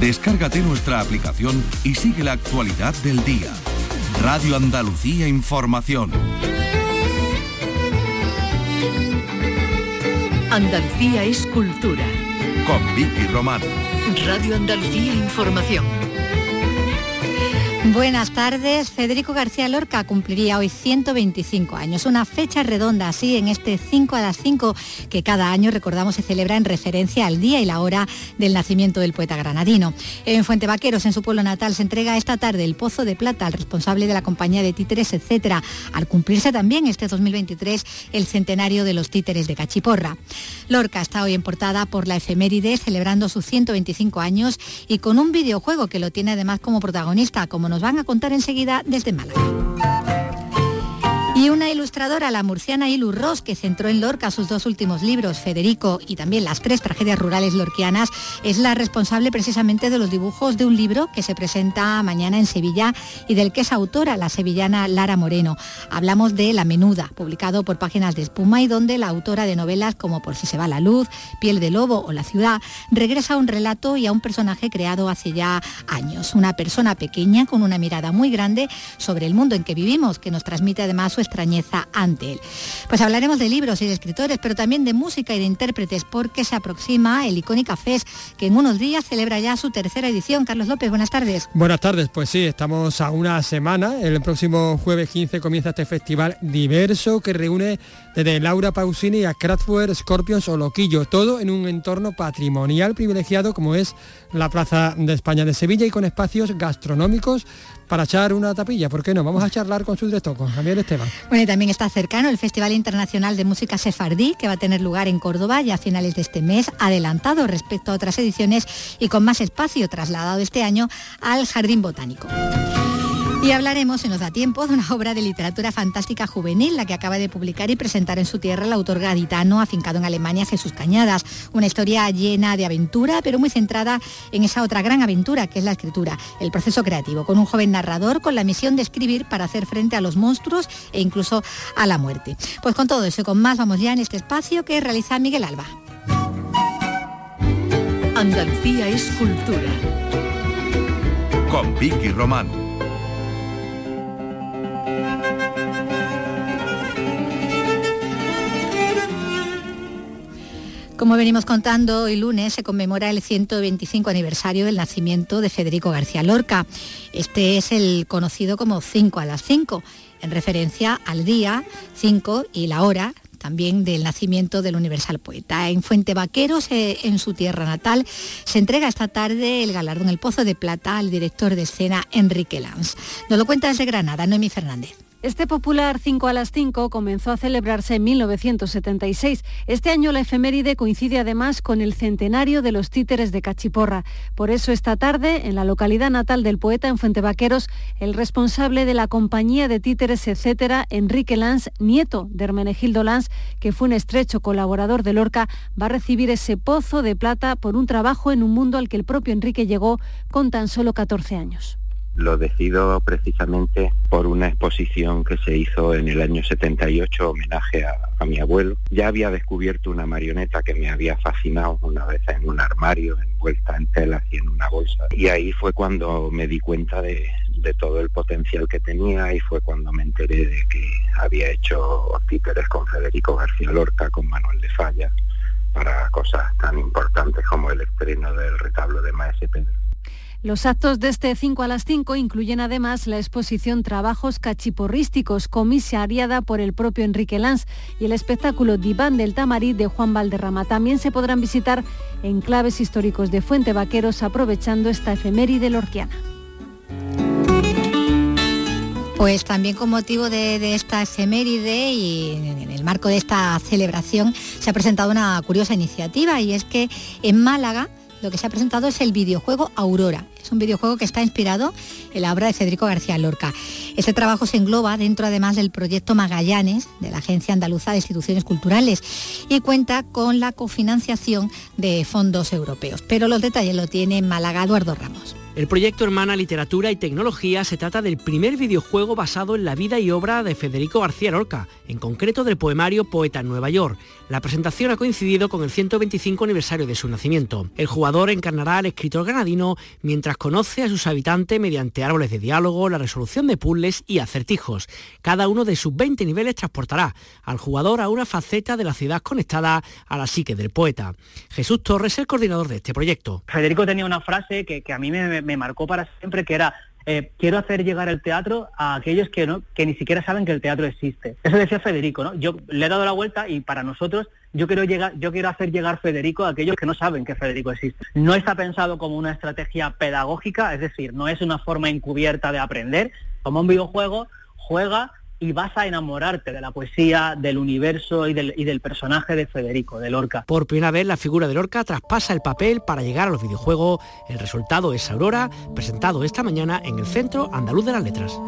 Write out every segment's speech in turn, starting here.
Descárgate nuestra aplicación y sigue la actualidad del día. Radio Andalucía Información. Andalucía es cultura. Con Vicky Román. Radio Andalucía Información. Buenas tardes. Federico García Lorca cumpliría hoy 125 años, una fecha redonda así en este 5 a las 5 que cada año recordamos se celebra en referencia al día y la hora del nacimiento del poeta granadino. En Fuente Vaqueros, en su pueblo natal, se entrega esta tarde el Pozo de Plata al responsable de la compañía de títeres, etcétera, al cumplirse también este 2023 el centenario de los títeres de Cachiporra. Lorca está hoy en portada por la efeméride celebrando sus 125 años y con un videojuego que lo tiene además como protagonista, como nos van a contar enseguida desde Málaga. Y una ilustradora, la murciana Ilu Ross, que centró en Lorca sus dos últimos libros, Federico y también las tres tragedias rurales lorquianas, es la responsable precisamente de los dibujos de un libro que se presenta mañana en Sevilla y del que es autora la sevillana Lara Moreno. Hablamos de La Menuda, publicado por Páginas de Espuma y donde la autora de novelas como Por si se va la luz, Piel de Lobo o La ciudad regresa a un relato y a un personaje creado hace ya años. Una persona pequeña con una mirada muy grande sobre el mundo en que vivimos, que nos transmite además su ante él. Pues hablaremos de libros y de escritores, pero también de música y de intérpretes, porque se aproxima el Icónica Fest, que en unos días celebra ya su tercera edición. Carlos López, buenas tardes. Buenas tardes, pues sí, estamos a una semana. El próximo jueves 15 comienza este festival diverso que reúne desde Laura Pausini a Kraftwerk, Scorpions o Loquillo, todo en un entorno patrimonial privilegiado como es la Plaza de España de Sevilla y con espacios gastronómicos para echar una tapilla, ¿por qué no? Vamos a charlar con su director, con Javier Esteban. Bueno, y también está cercano el Festival Internacional de Música Sefardí, que va a tener lugar en Córdoba ya a finales de este mes, adelantado respecto a otras ediciones y con más espacio trasladado este año al Jardín Botánico. Y hablaremos, si nos da tiempo, de una obra de literatura fantástica juvenil, la que acaba de publicar y presentar en su tierra el autor gaditano afincado en Alemania, Jesús Cañadas. Una historia llena de aventura, pero muy centrada en esa otra gran aventura que es la escritura, el proceso creativo, con un joven narrador con la misión de escribir para hacer frente a los monstruos e incluso a la muerte. Pues con todo eso y con más vamos ya en este espacio que realiza Miguel Alba. Andalucía es cultura. Con Vicky Román. Como venimos contando, hoy lunes se conmemora el 125 aniversario del nacimiento de Federico García Lorca. Este es el conocido como 5 a las 5, en referencia al día 5 y la hora también del nacimiento del universal poeta. En Fuente Vaqueros, eh, en su tierra natal, se entrega esta tarde el galardón El Pozo de Plata al director de escena Enrique Lanz. Nos lo cuenta desde Granada, Noemi Fernández. Este popular 5 a las 5 comenzó a celebrarse en 1976. Este año la efeméride coincide además con el centenario de los títeres de Cachiporra. Por eso esta tarde, en la localidad natal del poeta en Fuentevaqueros, el responsable de la compañía de títeres, etcétera, Enrique Lanz, nieto de Hermenegildo Lanz, que fue un estrecho colaborador de Lorca, va a recibir ese pozo de plata por un trabajo en un mundo al que el propio Enrique llegó con tan solo 14 años lo decido precisamente por una exposición que se hizo en el año 78, homenaje a, mi abuelo. Ya había descubierto una marioneta que me había fascinado una vez en un armario, envuelta en telas y en una bolsa. Y ahí fue cuando me di cuenta de, de todo el potencial que tenía y fue cuando me enteré de que había hecho títeres con Federico García Lorca, con Manuel de Falla, para cosas tan importantes como el estreno del retablo de Maese Pedro. Los actos de este 5 a las 5 incluyen además la exposición Trabajos cachiporrísticos, comisariada por el propio Enrique Lanz, y el espectáculo Diván del Tamarí de Juan Valderrama. También se podrán visitar enclaves históricos de Fuente Vaqueros aprovechando esta efeméride lorquiana. Pues también con motivo de, de, esta efeméride y en el marco de esta celebración se ha presentado una curiosa iniciativa y es que en Málaga lo que se ha presentado es el videojuego Aurora. Es un videojuego que está inspirado en la obra de Federico García Lorca. Este trabajo se engloba dentro además del proyecto Magallanes de la Agencia Andaluza de Instituciones Culturales y cuenta con la cofinanciación de fondos europeos. Pero los detalles lo tiene Málaga Eduardo Ramos. El proyecto Hermana Literatura y Tecnología se trata del primer videojuego basado en la vida y obra de Federico García Lorca, en concreto del poemario Poeta en Nueva York. La presentación ha coincidido con el 125 aniversario de su nacimiento. El jugador encarnará al escritor granadino mientras conoce a sus habitantes mediante árboles de diálogo, la resolución de puzzles y acertijos. Cada uno de sus 20 niveles transportará al jugador a una faceta de la ciudad conectada a la psique del poeta. Jesús Torres es el coordinador de este proyecto. Federico tenía una frase que, a mí me me marcó para siempre, que era eh, quiero hacer llegar el teatro a aquellos que no que ni siquiera saben que el teatro existe. Eso decía Federico, ¿no? Yo le he dado la vuelta y para nosotros yo quiero llegar, yo quiero hacer llegar Federico a aquellos que no saben que Federico existe. No está pensado como una estrategia pedagógica, es decir, no es una forma encubierta de aprender. Como un videojuego, juega y vas a enamorarte de la poesía, del universo y del, personaje de Federico, de Lorca. Por primera vez la figura de Lorca traspasa el papel para llegar a los videojuegos. El resultado es Aurora, presentado esta mañana en el Centro Andaluz de las Letras.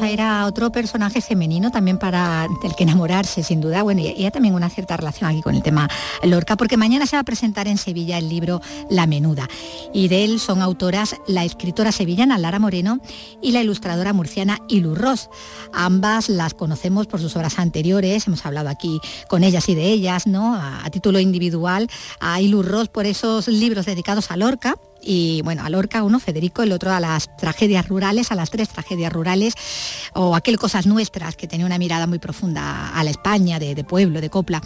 Vamos otro personaje femenino también para el que enamorarse, sin duda. Bueno, y ella también una cierta relación aquí con el tema Lorca, porque mañana se va a presentar en Sevilla el libro La Menuda. Y de él son autoras la escritora sevillana Lara Moreno y la ilustradora murciana Ilu Ross. Ambas las conocemos por sus obras anteriores, hemos hablado aquí con ellas y de ellas, ¿no? A, a título individual, a Ilu Ross por esos libros dedicados a Lorca y bueno, a Lorca uno, Federico, el otro a las tragedias rurales, a las tres tragedias rurales, o aquel Cosas Nuestras, que tenía una mirada muy profunda a la España, de, pueblo, de copla.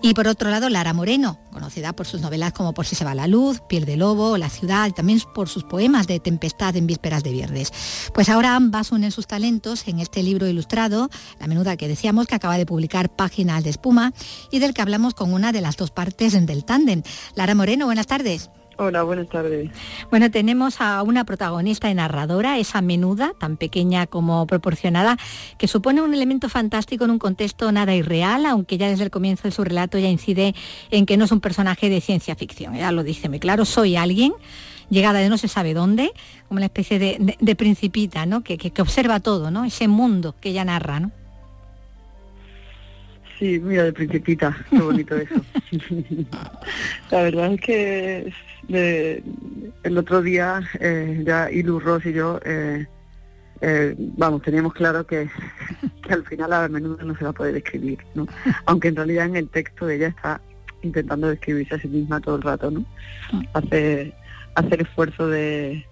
Y por otro lado, Lara Moreno, conocida por sus novelas como Por si se va la luz, Piel de Lobo, La ciudad, y también por sus poemas de Tempestad en Vísperas de Viernes. Pues ahora ambas unen sus talentos en este libro ilustrado, La menuda que decíamos, que acaba de publicar Páginas de Espuma, y del que hablamos con una de las dos partes del tándem. Lara Moreno, buenas tardes. Hola, buenas tardes. Bueno, tenemos a una protagonista y narradora, esa menuda, tan pequeña como proporcionada, que supone un elemento fantástico en un contexto nada irreal, aunque ya desde el comienzo de su relato ya incide en que no es un personaje de ciencia ficción. Ella lo dice muy claro, soy alguien llegada de no se sabe dónde, como una especie de, principita, ¿no? Que, que, observa todo, ¿no? Ese mundo que ella narra, ¿no? Sí, mira, de principita, qué bonito eso. la verdad es que el otro día eh, ya Ilu Ross y yo, eh, eh, vamos, teníamos claro que, al final a menudo no se va a poder escribir, ¿no? Aunque en realidad en el texto ella está intentando describirse a sí misma todo el rato, ¿no? Hace, hacer esfuerzo de,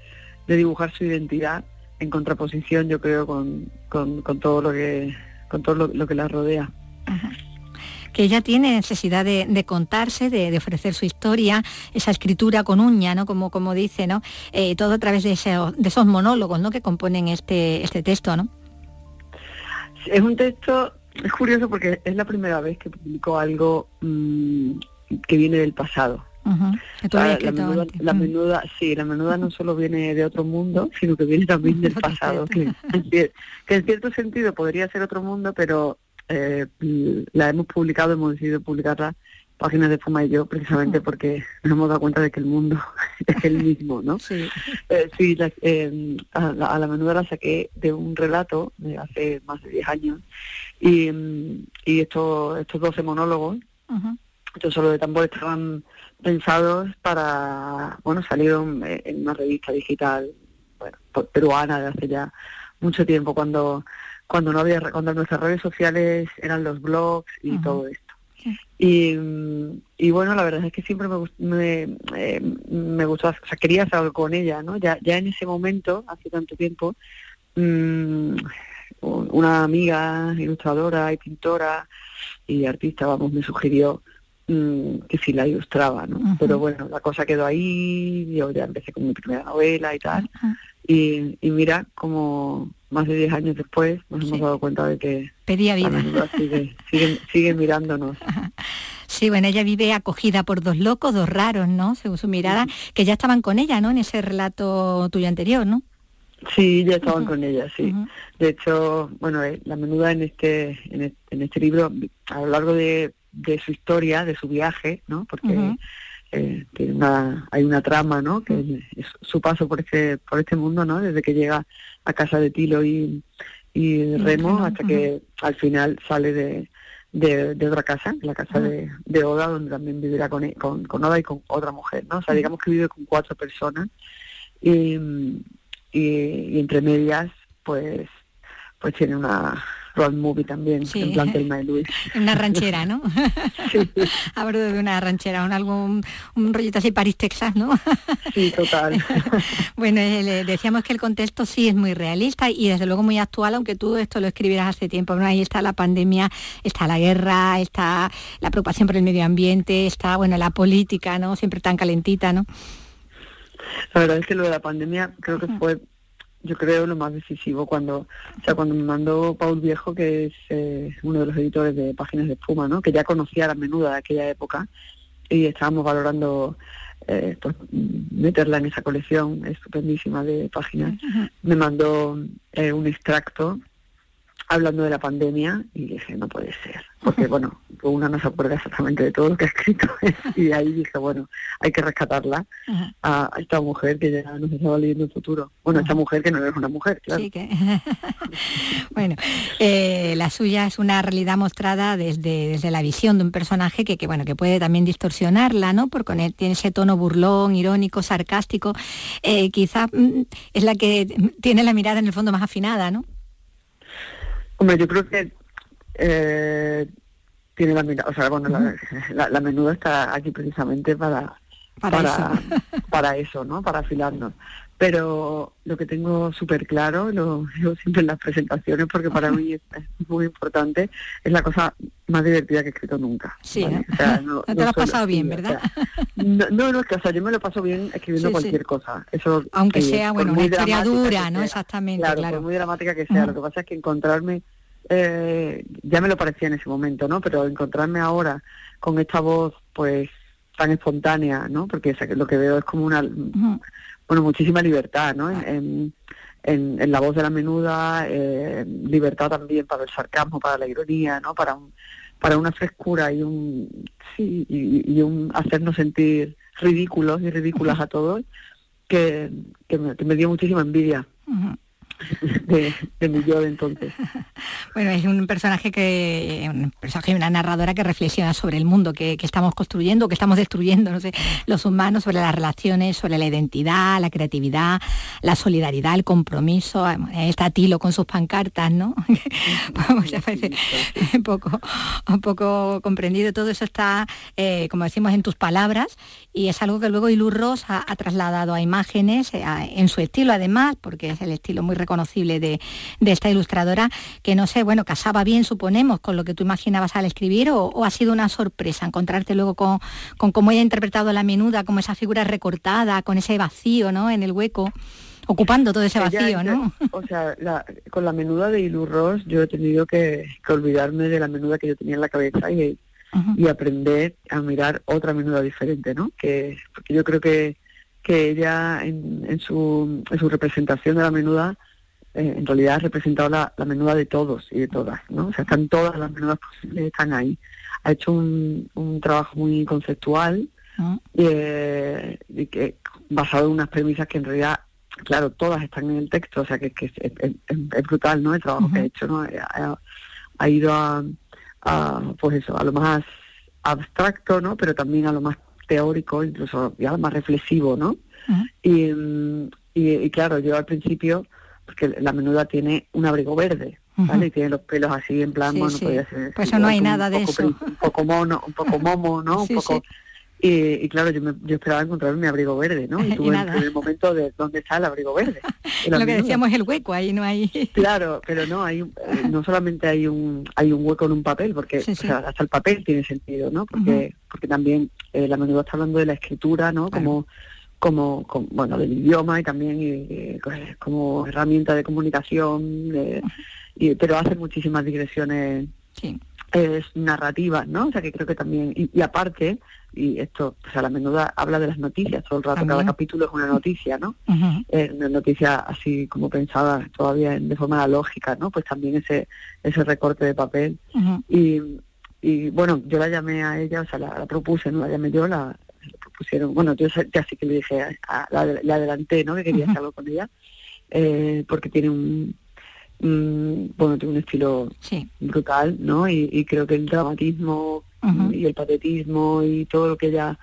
dibujar su identidad en contraposición, yo creo, con, con, todo lo que con todo lo, que la rodea que ella tiene necesidad de, contarse, de, ofrecer su historia, esa escritura con uña, ¿no? Como, como dice, ¿no? Eh, todo a través de, de esos monólogos, ¿no? Que componen este, este texto, ¿no? Es un texto, es curioso porque es la primera vez que publicó algo mm, que viene del pasado. la, menuda, sí, la menuda no solo viene de otro mundo, sino que viene también del pasado, que, que, en cierto sentido podría ser otro mundo, pero eh, la hemos publicado, hemos decidido publicarla páginas de Fuma y yo, precisamente porque nos hemos dado cuenta de que el mundo es el mismo, ¿no? Sí, eh, sí eh, a, la, menuda la saqué de un relato de hace más de 10 años y, y estos, estos 12 monólogos, estos solo de tambor, estaban pensados para, bueno, salieron en una revista digital, bueno, peruana de hace ya mucho tiempo, cuando cuando no había cuando nuestras redes sociales eran los blogs y todo esto. Y, y, bueno la verdad es que siempre me me, eh, me gustó o sea quería hacer algo con ella no ya ya en ese momento hace tanto tiempo mmm, una amiga ilustradora y pintora y artista vamos me sugirió mm, que si la ilustraba no pero bueno la cosa quedó ahí yo ya empecé con mi primera novela y tal y, y mira como más de 10 años después nos hemos dado cuenta de que pedía vida sigue, sigue, sigue mirándonos Sí, bueno, ella vive acogida por dos locos, dos raros, ¿no? Según su mirada, que ya estaban con ella, ¿no? En ese relato tuyo anterior, ¿no? Sí, ya estaban con ella, sí. De hecho, bueno, eh, la menuda en este, en este libro, a lo largo de, de su historia, de su viaje, ¿no? Porque eh, una, hay una trama, ¿no? Que es su paso por este, por este mundo, ¿no? Desde que llega a casa de Tilo y, y Remo hasta que al final sale de, de, otra casa, la casa de, Oda, donde también vivirá con, con, Oda y con otra mujer, ¿no? O sea, digamos que vive con cuatro personas y, y, entre medias, pues, pues tiene una road movie también, en plan Telma Luis. Una ranchera, ¿no? Sí. Hablo de una ranchera, un algún un rollito así París, Texas, ¿no? Sí, total. bueno, eh, decíamos que el contexto sí es muy realista y desde luego muy actual, aunque tú esto lo escribieras hace tiempo. Ahí está la pandemia, está la guerra, está la preocupación por el medio ambiente, está, bueno, la política, ¿no? Siempre tan calentita, ¿no? La verdad es que lo de la pandemia creo que fue yo creo lo más decisivo cuando o sea cuando me mandó Paul Viejo que es eh, uno de los editores de páginas de espuma no que ya conocía la menuda de aquella época y estábamos valorando eh, pues meterla en esa colección estupendísima de páginas me mandó eh, un extracto hablando de la pandemia y dije, no puede ser, porque bueno, una no se acuerda exactamente de todo lo que ha escrito y ahí dije, bueno, hay que rescatarla a esta mujer que ya nos estaba leyendo el futuro. Bueno, esta mujer que no es una mujer, claro. Sí que... bueno, eh, la suya es una realidad mostrada desde, desde la visión de un personaje que, que, bueno, que puede también distorsionarla, ¿no? Porque tiene ese tono burlón, irónico, sarcástico, eh, quizá mm, es la que tiene la mirada en el fondo más afinada, ¿no? Hombre, yo creo que eh, tiene la mirada, o sea, bueno, la, la, menuda está aquí precisamente para para, eso. para eso, ¿no? Para afilarnos. Pero lo que tengo súper claro, lo digo siempre en las presentaciones porque para mí es, muy importante, es la cosa más divertida que he escrito nunca. Sí, ¿no? te lo has pasado bien, ¿verdad? no, no, es que o sea, yo me lo paso bien escribiendo cualquier cosa. Eso Aunque sea, bueno, una historia dura, ¿no? Exactamente, claro. claro. Por muy dramática que sea. Lo que pasa es que encontrarme, eh, ya me lo parecía en ese momento, ¿no? Pero encontrarme ahora con esta voz, pues tan espontánea, ¿no? Porque lo que veo es como una, bueno, muchísima libertad, ¿no? En, en, la voz de la menuda, eh, libertad también para el sarcasmo, para la ironía, ¿no? Para un, para una frescura y un sí y, un hacernos sentir ridículos y ridículas a todos que, que, me, dio muchísima envidia de, mi yo de entonces. Bueno, es un personaje que, un personaje, una narradora que reflexiona sobre el mundo que, estamos construyendo, que estamos destruyendo, no sé, los humanos, sobre las relaciones, sobre la identidad, la creatividad, la solidaridad, el compromiso. Está Tilo con sus pancartas, ¿no? Vamos, ya parece un poco, un poco comprendido. Todo eso está, eh, como decimos, en tus palabras y es algo que luego Ilur Ross ha, trasladado a imágenes, eh, en su estilo además, porque es el estilo muy reconocible de, esta ilustradora, que no sé, bueno, casaba bien, suponemos, con lo que tú imaginabas al escribir, o, ha sido una sorpresa encontrarte luego con, con cómo ella ha interpretado la menuda, como esa figura recortada, con ese vacío, ¿no? En el hueco ocupando todo ese vacío, ¿no? O sea, con la menuda de Ilur Ross yo he tenido que, olvidarme de la menuda que yo tenía en la cabeza y, y aprender a mirar otra menuda diferente, ¿no? Que, porque yo creo que, que ella en, en, su, en su representación de la menuda eh, en realidad ha representado la, menuda de todos y de todas, ¿no? O sea, están todas las menudas posibles, están ahí. Ha hecho un, un trabajo muy conceptual ah. eh, y que basado en unas premisas que en realidad, claro, todas están en el texto, o sea, que, que es, brutal, ¿no? El trabajo que ha hecho, ¿no? Ha, ido a, pues eso, a lo más abstracto, ¿no? Pero también a lo más teórico, incluso ya a más reflexivo, ¿no? y, y, claro, yo al principio porque la menuda tiene un abrigo verde, ¿vale? Y tiene los pelos así en plan, bueno, podría ser... Pues eso no hay nada de eso. Un poco mono, un poco momo, ¿no? Un poco... Y, claro, yo, me, yo esperaba encontrar mi abrigo verde, ¿no? Y tuve en el momento de dónde está el abrigo verde. Lo que decíamos es el hueco, ahí no hay... Claro, pero no, hay eh, no solamente hay un hay un hueco en un papel, porque hasta el papel tiene sentido, ¿no? Porque porque también eh, la menuda está hablando de la escritura, ¿no? Como como, bueno del idioma y también como herramienta de comunicación y, pero hace muchísimas digresiones narrativas no o sea que creo que también y, aparte y esto o sea la menuda habla de las noticias todo el rato cada capítulo es una noticia no una noticia así como pensada todavía de forma lógica no pues también ese ese recorte de papel. Y y bueno yo la llamé a ella o sea la, la propuse no la llamé yo la pusieron, bueno, yo ya sí que le dije, a, la, adelanté, ¿no? Que quería hacerlo con ella, eh, porque tiene un bueno, tiene un estilo brutal, ¿no? Y, creo que el dramatismo y el patetismo y todo lo que ella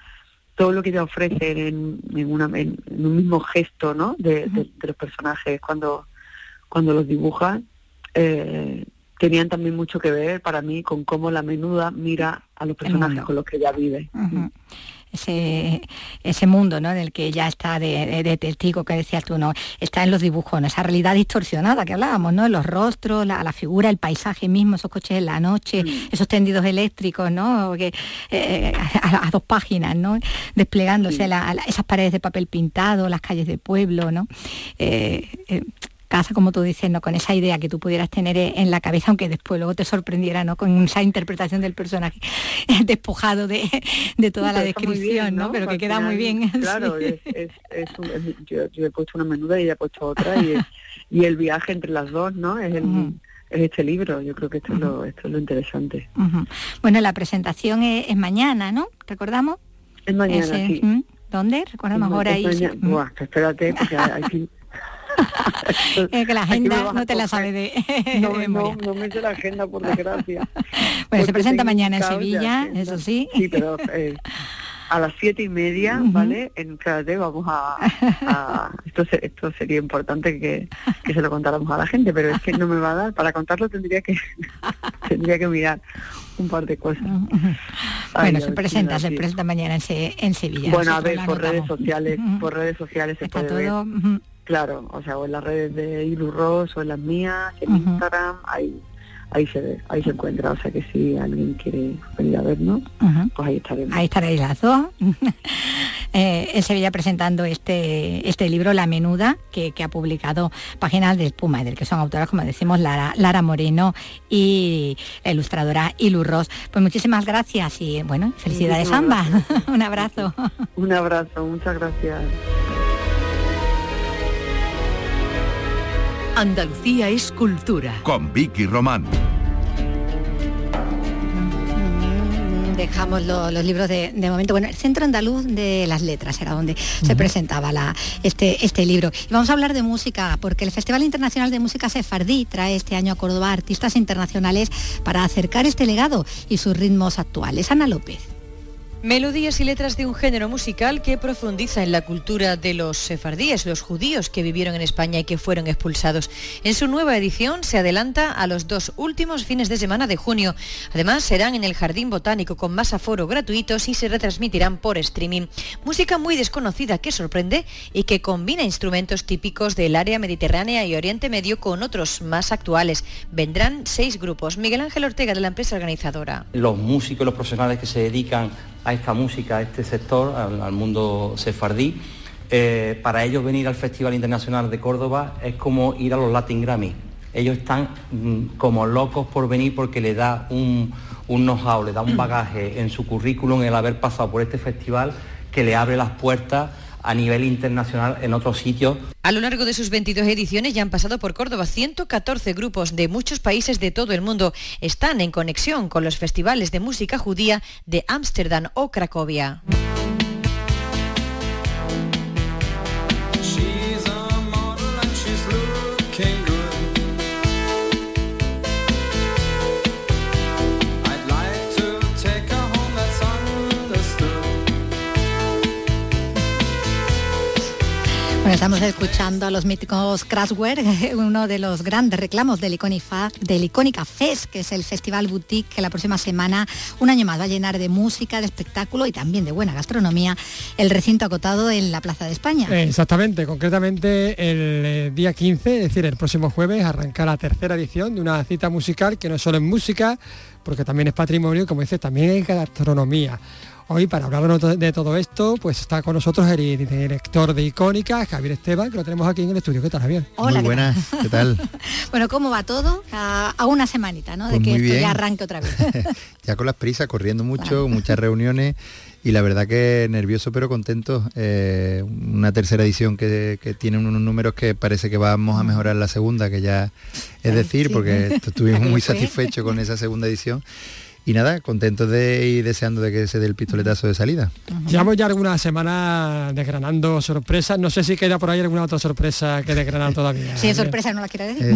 todo lo que ella ofrece en, una, en, un mismo gesto, ¿no? De, los personajes cuando cuando los dibuja eh, tenían también mucho que ver para mí con cómo la menuda mira a los personajes con los que ella vive. Ese, ese mundo ¿no? en el que ella está de, testigo que decías tú, ¿no? está en los dibujos, esa realidad distorsionada que hablábamos, ¿no? los rostros, la, figura, el paisaje mismo, esos coches en la noche, mm. esos tendidos eléctricos, ¿no? que, eh, a, dos páginas, ¿no? desplegándose esas paredes de papel pintado, las calles de pueblo, ¿no? Eh, eh, casa, como tú dices, ¿no? con esa idea que tú pudieras tener en la cabeza, aunque después luego te sorprendiera ¿no? con esa interpretación del personaje despojado de, toda la descripción, ¿no? Pero que queda muy bien. Claro, es, yo, he puesto una menuda y ella ha puesto otra y, el viaje entre las dos, ¿no? Es este libro. Yo creo que esto, es, lo, esto es lo interesante. Bueno, la presentación es, mañana, ¿no? ¿Recordamos? Es mañana, sí. ¿Dónde? Recordamos ahora ahí. espérate, porque hay, es que la agenda no te la sabe de, no, no, no, me sé la agenda por desgracia. bueno, se presenta mañana en Sevilla, eso sí. Sí, pero eh, a las siete y media, ¿vale? En Créate vamos a... esto, esto sería importante que, que, se lo contáramos a la gente, pero es que no me va a dar. Para contarlo tendría que tendría que mirar un par de cosas. bueno, se presenta, se presenta mañana en, en Sevilla. Bueno, a ver, por redes sociales, por redes sociales se Está puede todo... ver. Claro, o sea, o en las redes de Ilu Ross o en las mías, en Instagram, ahí, ahí se ve, ahí se encuentra. O sea que si alguien quiere venir a vernos, pues ahí estaremos. Ahí estaréis las dos. eh, en Sevilla presentando este, este libro, La Menuda, que, ha publicado Páginas de Espuma, del que son autoras, como decimos, Lara, Lara Moreno y la ilustradora Ilu Ross. Pues muchísimas gracias y bueno, felicidades ambas. Un abrazo. Un abrazo, muchas gracias. Andalucía es cultura. Con Vicky Román. dejamos los libros de, momento. Bueno, el Centro Andaluz de las Letras era donde se presentaba la, este, este libro. Y vamos a hablar de música, porque el Festival Internacional de Música Sefardí trae este año a Córdoba artistas internacionales para acercar este legado y sus ritmos actuales. Ana López. Melodías y letras de un género musical que profundiza en la cultura de los sefardíes, los judíos que vivieron en España y que fueron expulsados. En su nueva edición se adelanta a los dos últimos fines de semana de junio. Además, serán en el Jardín Botánico con más aforo gratuitos y se retransmitirán por streaming. Música muy desconocida que sorprende y que combina instrumentos típicos del área mediterránea y Oriente Medio con otros más actuales. Vendrán seis grupos. Miguel Ángel Ortega de la empresa organizadora. Los músicos, los profesionales que se dedican a esta música, a este sector, al, mundo sefardí. Eh, para ellos venir al Festival Internacional de Córdoba es como ir a los Latin Grammy. Ellos están mm, como locos por venir porque le da un, un know-how, le da un bagaje en su currículum el haber pasado por este festival que le abre las puertas a nivel internacional en otros sitios. A lo largo de sus 22 ediciones ya han pasado por Córdoba 114 grupos de muchos países de todo el mundo. Están en conexión con los festivales de música judía de Ámsterdam o Cracovia. Estamos escuchando a los míticos Kraftwerk, uno de los grandes reclamos del, del Icónica Fest, que es el festival boutique que la próxima semana, un año más, va a llenar de música, de espectáculo y también de buena gastronomía el recinto acotado en la Plaza de España. Exactamente, concretamente el eh, día 15, es decir, el próximo jueves, arranca la tercera edición de una cita musical que no solo es música, porque también es patrimonio, como dice, también es gastronomía. Hoy para hablar de todo esto, pues está con nosotros el director de Icónica, Javier Esteban, que lo tenemos aquí en el estudio. ¿Qué tal, Javier? Hola, Muy buenas, ¿qué tal? bueno, ¿cómo va todo? A, una semanita, ¿no? de pues que esto ya arranque otra vez. ya con las prisas, corriendo mucho, muchas reuniones y la verdad que nervioso pero contento. Eh, una tercera edición que, tiene unos números que parece que vamos a mejorar la segunda, que ya es decir, porque estuvimos muy satisfechos con esa segunda edición y nada, contentos de y deseando de que se dé el pistoletazo de salida. Llevamos ya algunas semanas desgranando sorpresas, no sé si queda por ahí alguna otra sorpresa que desgranar todavía. Si es sorpresa no la quiere decir.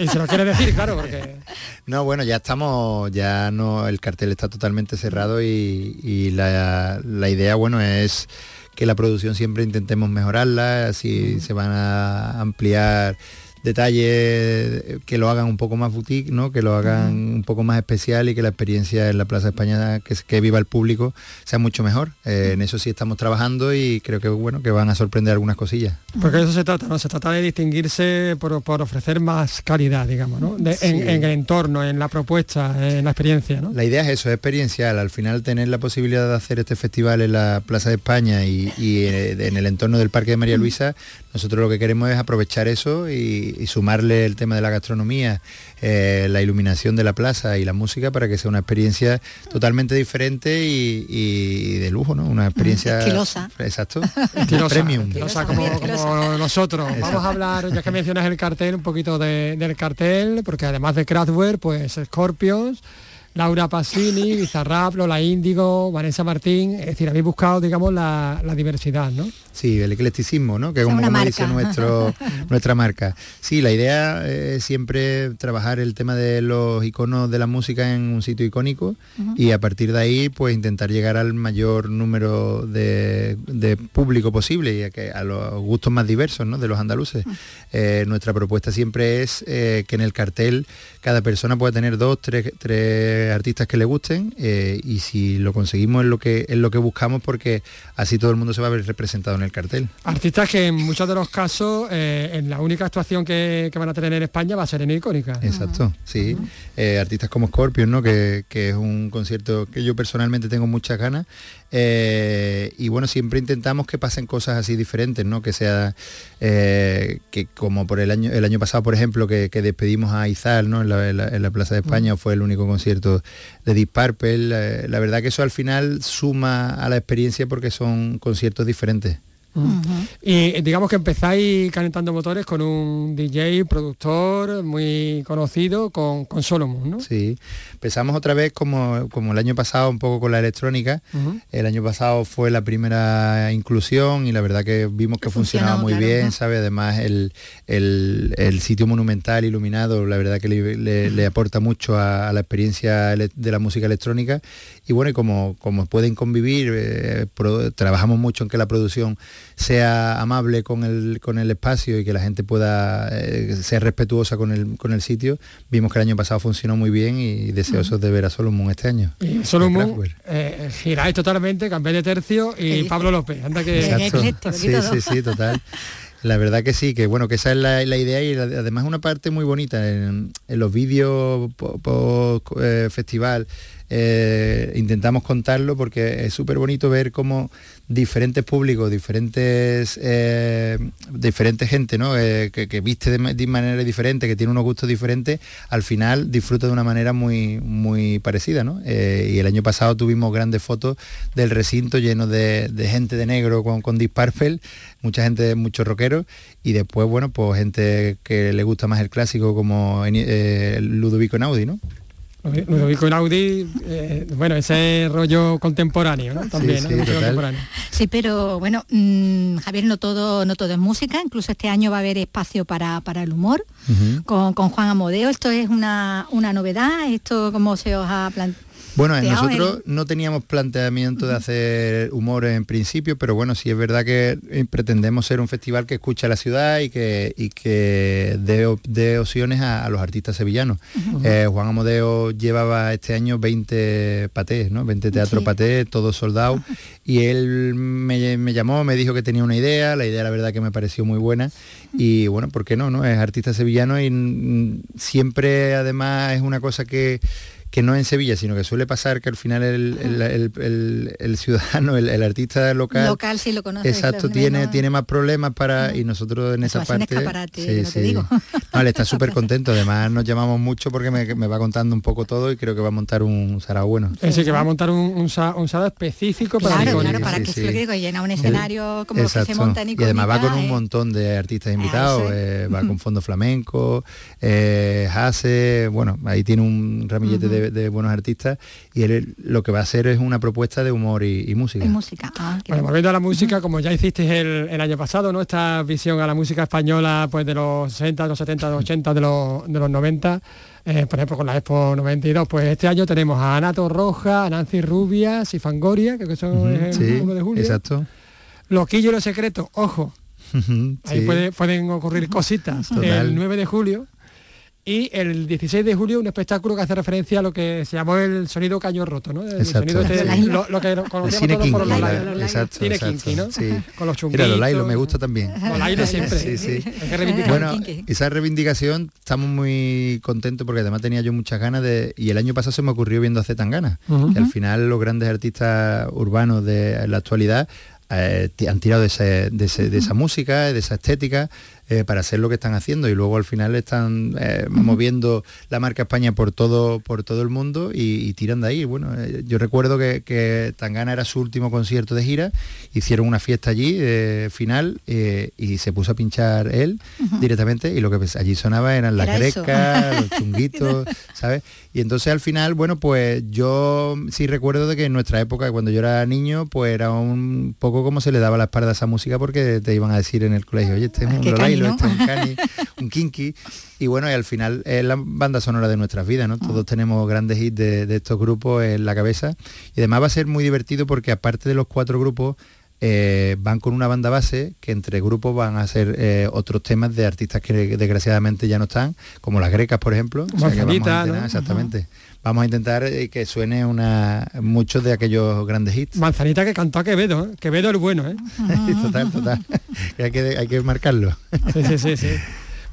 y se lo quiere decir, claro, porque... No, bueno, ya estamos, ya no, el cartel está totalmente cerrado y, la, la idea, bueno, es que la producción siempre intentemos mejorarla, así se van a ampliar detalles que lo hagan un poco más boutique, ¿no? que lo hagan un poco más especial y que la experiencia en la Plaza España que, que viva el público sea mucho mejor. Eh, en eso sí estamos trabajando y creo que bueno que van a sorprender algunas cosillas. Porque eso se trata, ¿no? Se trata de distinguirse por, ofrecer más calidad, digamos, ¿no? en, el entorno, en la propuesta, en la experiencia, ¿no? La idea es eso, es experiencial. Al final tener la posibilidad de hacer este festival en la Plaza de España y, eh, en el entorno del Parque de María Luisa, nosotros lo que queremos es aprovechar eso y, sumarle el tema de la gastronomía, eh, la iluminación de la plaza y la música para que sea una experiencia totalmente diferente y, de lujo, ¿no? Una experiencia... Estilosa. Exacto. Premium. como, nosotros. Vamos a hablar, ya que mencionas el cartel, un poquito del cartel, porque además de Kraftwerk, pues Scorpions, Laura Passini, Bizarrap, Lola Índigo, Vanessa Martín, es decir, habéis buscado, digamos, la, diversidad, ¿no? Sí, el eclecticismo, ¿no? Que es como, dice nuestro, nuestra marca. Sí, la idea es siempre trabajar el tema de los iconos de la música en un sitio icónico y a partir de ahí, pues intentar llegar al mayor número de, público posible y a, que, a los gustos más diversos, ¿no? De los andaluces. Eh, nuestra propuesta siempre es eh, que en el cartel cada persona pueda tener dos, tres, tres artistas que le gusten eh, y si lo conseguimos es lo que es lo que buscamos porque así todo el mundo se va a ver representado en el cartel. Artistas que en muchos de los casos eh, en la única actuación que, van a tener en España va a ser en icónica. Exacto, sí. Eh, artistas como Scorpion, ¿no? Que, que, es un concierto que yo personalmente tengo muchas ganas eh, y bueno, siempre intentamos que pasen cosas así diferentes, ¿no? Que sea eh, que como por el año el año pasado, por ejemplo, que, despedimos a Izal, ¿no? En la, Plaza de España mm. fue el único concierto de Deep Purple. Eh, la verdad que eso al final suma a la experiencia porque son conciertos diferentes. Y digamos que empezáis calentando motores con un DJ, productor muy conocido, con, con Solomon, ¿no? Sí, empezamos otra vez como, como el año pasado, un poco con la electrónica. El año pasado fue la primera inclusión y la verdad que vimos que funcionaba muy bien, ¿sabe? Además el, sitio monumental iluminado, la verdad que le, aporta mucho a, la experiencia de la música electrónica. Y bueno, y como, como pueden convivir, eh, trabajamos mucho en que la producción sea amable con el, con el espacio y que la gente pueda eh, ser respetuosa con el, con el sitio. Vimos que el año pasado funcionó muy bien y deseosos de ver a Solomon este año. Y Solomon eh, giráis totalmente, cambié de tercio y Pablo López. Anda que... Sí, sí, sí, total. La verdad que sí, que bueno, que esa es la, idea y además una parte muy bonita en, los vídeos post eh, festival eh, intentamos contarlo porque es súper bonito ver cómo diferentes públicos, diferentes eh, gente, ¿no? Eh, que, viste de, manera diferente, que tiene unos gustos diferentes, al final disfruta de una manera muy, muy parecida, ¿no? y el año pasado tuvimos grandes fotos del recinto lleno de, gente de negro con, con Disparpel, mucha gente, muchos rockeros, y después, bueno, pues gente que le gusta más el clásico como Ludovico Naudi, ¿no? Ludovico Audi, eh, bueno, ese rollo contemporáneo, ¿no? También, sí, sí, pero bueno, mm, Javier, no todo, no todo es música, incluso este año va a haber espacio para, el humor con, Juan Amodeo. Esto es una, una novedad, esto cómo se os ha planteado bueno, nosotros no teníamos planteamiento de hacer humor en principio, pero bueno, sí es verdad que eh, pretendemos ser un festival que escucha a la ciudad y que, y que dé, opciones a, los artistas sevillanos. Eh, Juan Amodeo llevaba este año 20 patés, ¿no? 20 teatros patés, todos soldados, y él me, me, llamó, me dijo que tenía una idea, la idea la verdad que me pareció muy buena, y bueno, ¿por qué no? no? Es artista sevillano y siempre además es una cosa que que no en Sevilla, sino que suele pasar que al final el, ciudadano, el, artista local, local sí lo conoce, exacto, tiene, tiene más problemas para y nosotros en esa parte, sí, sí. No, está súper contento. Además nos llamamos mucho porque me, va contando un poco todo y creo que va a montar un sarao bueno. Es decir, que va a montar un, un, sarao específico para claro, claro, para que lo que digo, llena un escenario como que se monta en Y además va con un montón de artistas invitados, eh, va con fondo flamenco, eh, Hase, bueno, ahí tiene un ramillete de de, buenos artistas y él lo que va a hacer es una propuesta de humor y, música. Y música. Ah, bueno, volviendo a la música, como ya hiciste el, año pasado, ¿no? Esta visión a la música española pues de los 60, de los 70, de los 80, de los, de los 90. Eh, por ejemplo con la Expo 92, pues este año tenemos a Anato Roja, a Nancy Rubias y Fangoria, que son el 1 de julio. Exacto. Loquillo y los secretos, ojo, Ahí pueden ocurrir cositas. El 9 de julio y el 16 de julio un espectáculo que hace referencia a lo que se llamó el sonido caño roto, ¿no? El sonido este, lo, lo, que conocemos todos por los Exacto, exacto, Cine kinky, ¿no? Sí. Con los chunguitos. Mira, los me gusta también. Los siempre. Sí, sí. bueno, esa reivindicación estamos muy contentos porque además tenía yo muchas ganas de... Y el año pasado se me ocurrió viendo hace tan ganas. que al final los grandes artistas urbanos de la actualidad eh, han tirado de, de, esa música, de esa estética, eh, para hacer lo que están haciendo y luego al final están eh, moviendo la marca España por todo, por todo el mundo y, tiran de ahí. Bueno, eh, yo recuerdo que, Tangana era su último concierto de gira, hicieron una fiesta allí final y se puso a pinchar él directamente y lo que allí sonaba eran las grecas, los chunguitos, ¿sabes? Y entonces al final, bueno, pues yo sí recuerdo de que en nuestra época, cuando yo era niño, pues era un poco como se le daba la espalda a esa música porque te iban a decir en el colegio, oye, este es un un un kinky. Y bueno, y al final es la banda sonora de nuestras vidas, ¿no? Todos tenemos grandes hits de, estos grupos en la cabeza. Y además va a ser muy divertido porque aparte de los cuatro grupos, eh, van con una banda base que entre grupos van a ser eh, otros temas de artistas que desgraciadamente ya no están, como las grecas, por ejemplo. Exactamente. Vamos a intentar eh, que suene una muchos de aquellos grandes hits. Manzanita que cantó a Quevedo, Quevedo el bueno, ¿eh? total, total. hay, que, hay que marcarlo. sí, sí, sí, sí.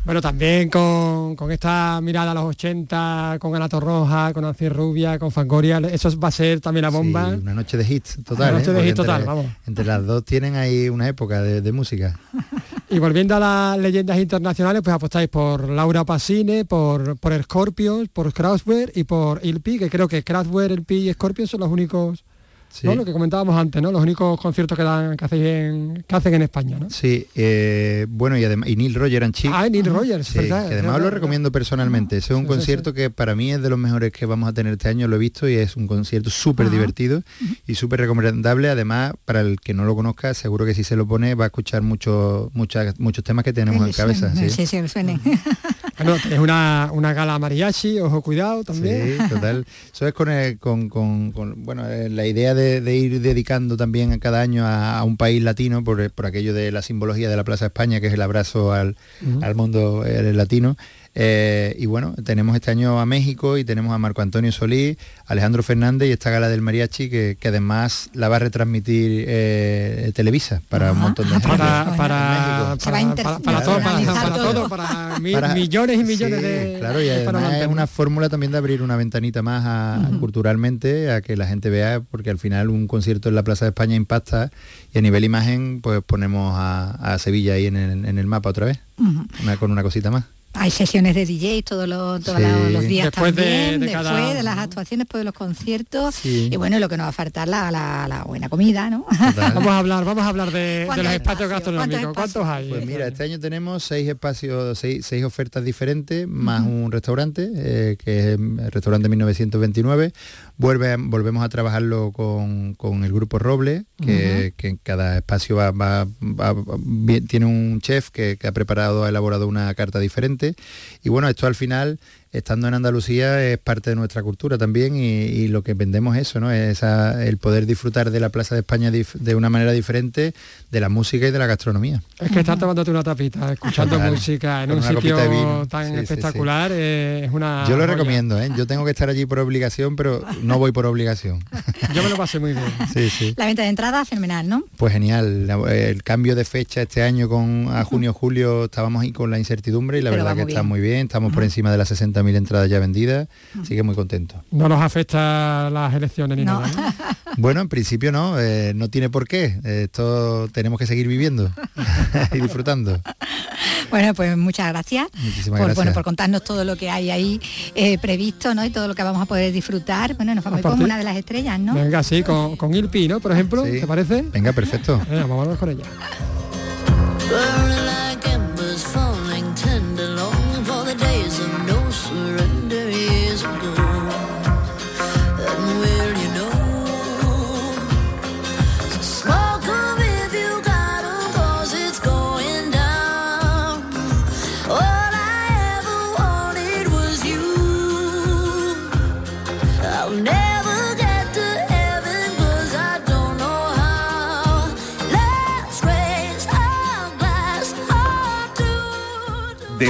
Bueno, también con, esta mirada a los 80, con Anato Roja, con Nancy Rubia, con Fangoria, eso va a ser también la bomba. una noche de hits total. Una noche ¿eh? de hits total, vamos. Entre las dos tienen ahí una época de, música. Y volviendo a las leyendas internacionales, pues apostáis por Laura Passine, por, por Scorpions, por Kraftwerk y por Ilpi, que creo que Kraftwerk, Ilpi y Scorpions son los únicos lo que comentábamos antes, ¿no? Los únicos conciertos que dan que, hacen, que hacen en España, ¿no? Sí, eh, bueno, y además, y Neil Rogers en Ah, Neil Rogers, sí, que además lo recomiendo personalmente. Ese es un concierto que para mí es de los mejores que vamos a tener este año, lo he visto, y es un concierto súper divertido y súper recomendable. Además, para el que no lo conozca, seguro que si se lo pone va a escuchar muchos muchos temas que tenemos en cabeza. Sí, sí, sí suene. Bueno, es una, una gala mariachi, ojo cuidado también. Sí, total. Eso es con, con, bueno, eh, la idea de de, ir dedicando también cada año a, un país latino por, aquello de la simbología de la Plaza España, que es el abrazo al, al mundo eh, latino. Eh, y bueno, tenemos este año a México y tenemos a Marco Antonio Solís, Alejandro Fernández y esta gala del mariachi que, además la va a retransmitir eh, Televisa para un montón de gente. Para, para, para, todo, para, millones y millones de... Claro, y además es una fórmula también de abrir una ventanita más culturalmente a que la gente vea, porque al final un concierto en la Plaza de España impacta y a nivel imagen pues ponemos a, Sevilla ahí en el, mapa otra vez, con una cosita más. Hay sesiones de DJ todos los, todos los días después también, de, después de las actuaciones, después de los conciertos. Y bueno, lo que nos va a faltar la, la, buena comida, ¿no? vamos a hablar, vamos a hablar de, los espacios gastronómicos. ¿Cuántos, hay? Pues mira, este año tenemos seis espacios, seis, seis ofertas diferentes, más un restaurante, eh, que es el restaurante 1929. Vuelve, volvemos a trabajarlo con, el grupo Roble, que, en cada espacio va, tiene un chef que, que ha preparado, ha elaborado una carta diferente y bueno, esto al final estando en Andalucía es parte de nuestra cultura también y, lo que vendemos es eso, ¿no? Es el poder disfrutar de la Plaza de España de una manera diferente de la música y de la gastronomía. Es que estar tomándote una tapita, escuchando música en un sitio tan espectacular, es una... Yo lo recomiendo, ¿eh? Yo tengo que estar allí por obligación, pero no voy por obligación. Yo me lo pasé muy bien. La venta de entrada, fenomenal, ¿no? Pues genial. El cambio de fecha este año con a junio, julio, estábamos ahí con la incertidumbre y la verdad que está muy bien. Estamos por encima de las 60 mil entradas ya vendidas, así que muy contento. No nos afecta las elecciones ni nada. Bueno, en principio no, eh, no tiene por qué. Esto tenemos que seguir viviendo y disfrutando. Bueno, pues muchas gracias por, Bueno, por contarnos todo lo que hay ahí eh, previsto, ¿no? Y todo lo que vamos a poder disfrutar. Bueno, nos vamos como una de las estrellas, ¿no? Venga, sí, con, con Ilpi, ¿no? Por ejemplo, ¿te parece? Venga, perfecto. Venga, vamos a con ella.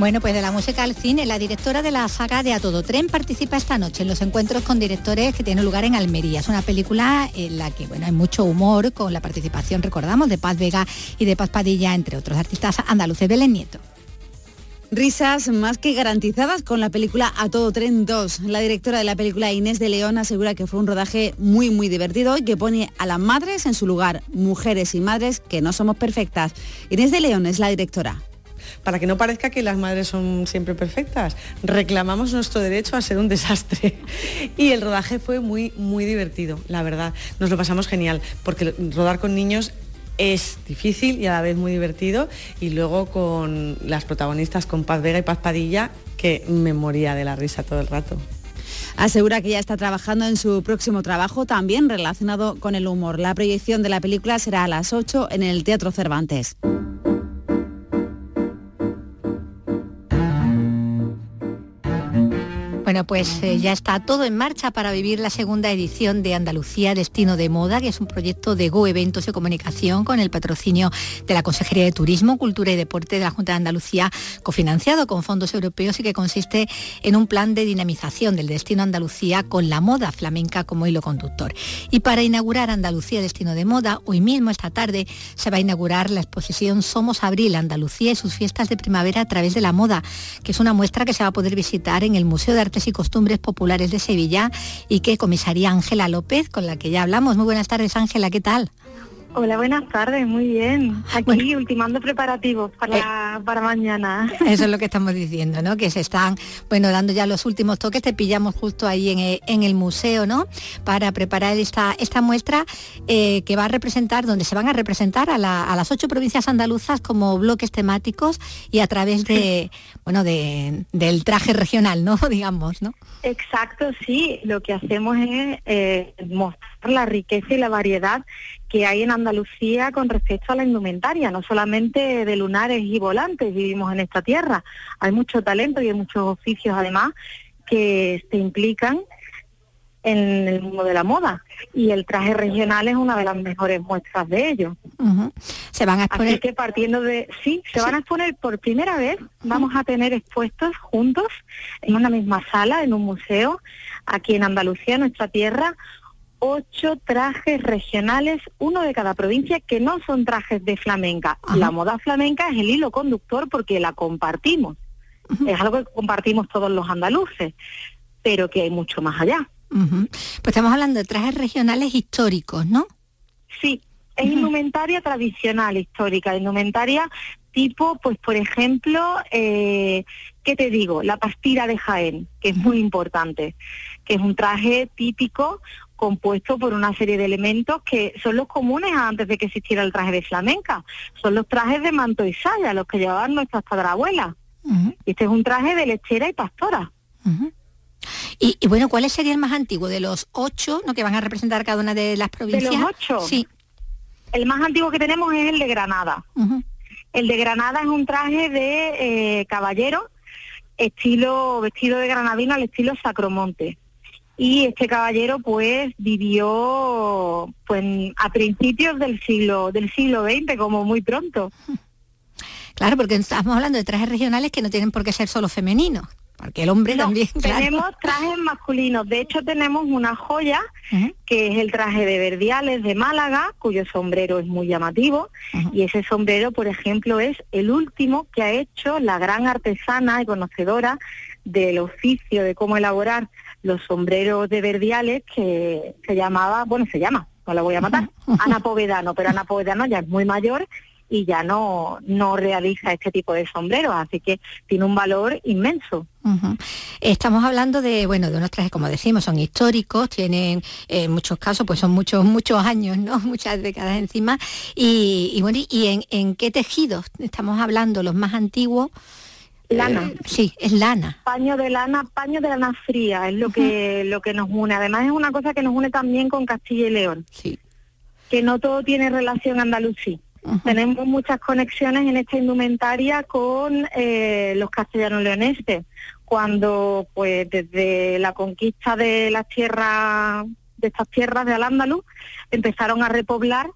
Bueno, pues de la música al cine, la directora de la saga de A Todo Tren participa esta noche en los encuentros con directores que tienen lugar en Almería. Es una película en la que bueno, hay mucho humor con la participación, recordamos, de Paz Vega y de Paz Padilla, entre otros artistas andaluces. Belén Nieto. Risas más que garantizadas con la película A Todo Tren 2. La directora de la película Inés de León asegura que fue un rodaje muy muy divertido y que pone a las madres en su lugar, mujeres y madres que no somos perfectas. Inés de León es la directora para que no parezca que las madres son siempre perfectas. Reclamamos nuestro derecho a ser un desastre. Y el rodaje fue muy, muy divertido, la verdad. Nos lo pasamos genial, porque rodar con niños es difícil y a la vez muy divertido. Y luego con las protagonistas, con Paz Vega y Paz Padilla, que me moría de la risa todo el rato. Asegura que ya está trabajando en su próximo trabajo, también relacionado con el humor. La proyección de la película será a las 8 en el Teatro Cervantes. Bueno, pues eh, ya está todo en marcha para vivir la segunda edición de Andalucía Destino de Moda, que es un proyecto de Go Eventos y Comunicación con el patrocinio de la Consejería de Turismo, Cultura y Deporte de la Junta de Andalucía, cofinanciado con fondos europeos y que consiste en un plan de dinamización del destino Andalucía con la moda flamenca como hilo conductor. Y para inaugurar Andalucía Destino de Moda, hoy mismo, esta tarde, se va a inaugurar la exposición Somos Abril, Andalucía y sus fiestas de primavera a través de la moda, que es una muestra que se va a poder visitar en el Museo de Arte y Costumbres Populares de Sevilla y que comisaría Ángela López, con la que ya hablamos. Muy buenas tardes, Ángela, ¿qué tal? Hola, buenas tardes, muy bien. Aquí ultimando preparativos para, eh, para mañana. Eso es lo que estamos diciendo, ¿no? Que se están, bueno, dando ya los últimos toques, te pillamos justo ahí en el, en el museo, ¿no? Para preparar esta, esta muestra eh, que va a representar, donde se van a representar a, las ocho provincias andaluzas como bloques temáticos y a través de, bueno, de, del traje regional, ¿no? Digamos, ¿no? Exacto, sí. Lo que hacemos es eh, mostrar la riqueza y la variedad que hay en Andalucía con respecto a la indumentaria, no solamente de lunares y volantes vivimos en esta tierra, hay mucho talento y hay muchos oficios además que se implican en el mundo de la moda y el traje regional es una de las mejores muestras de ello. Se van a exponer. Así que partiendo de sí, se van a exponer por primera vez. Vamos a tener expuestos juntos en una misma sala, en un museo, aquí en Andalucía, nuestra tierra, ocho trajes regionales, uno de cada provincia, que no son trajes de flamenca. La moda flamenca es el hilo conductor porque la compartimos. Es algo que compartimos todos los andaluces, pero que hay mucho más allá. Pues estamos hablando de trajes regionales históricos, ¿no? Sí, es indumentaria tradicional histórica, indumentaria tipo, pues por ejemplo, eh, ¿qué te digo? La pastira de Jaén, que es muy importante, que es un traje típico compuesto por una serie de elementos que son los comunes antes de que existiera el traje de flamenca. Son los trajes de manto y saya, los que llevaban nuestras padrabuelas. Este es un traje de lechera y pastora. y, bueno, ¿cuál sería el más antiguo de los ocho no, que van a representar cada una de las provincias? ¿De los ocho? Sí. El más antiguo que tenemos es el de Granada. El de Granada es un traje de eh, caballero, estilo vestido de granadino al estilo Sacromonte y este caballero pues vivió pues a principios del siglo del siglo XX como muy pronto. Claro porque estamos hablando de trajes regionales que no tienen por qué ser solo femeninos porque el hombre también tenemos trajes masculinos. De hecho tenemos una joya que es el traje de Verdiales de Málaga cuyo sombrero es muy llamativo. Y ese sombrero por ejemplo es el último que ha hecho la gran artesana y conocedora del oficio de cómo elaborar los sombreros de verdiales que se llamaba, bueno, se llama, no la voy a matar, Ana Povedano, pero Ana Povedano ya es muy mayor y ya no, no realiza este tipo de sombreros, así que tiene un valor inmenso. Estamos hablando de, bueno, de unos trajes, como decimos, son históricos, tienen eh, en muchos casos, pues son muchos, muchos años, ¿no? Muchas décadas encima. Y, bueno, ¿y en, en qué tejidos estamos hablando? Los más antiguos, Lana. sí, es lana. Paño de lana, paño de lana fría, es lo que lo que nos une. Además es una cosa que nos une también con Castilla y León. Sí. Que no todo tiene relación andalusí. Tenemos muchas conexiones en esta indumentaria con eh, los castellanos leoneses, cuando pues desde la conquista de las tierras, de estas tierras de Al-Ándalus, empezaron a repoblar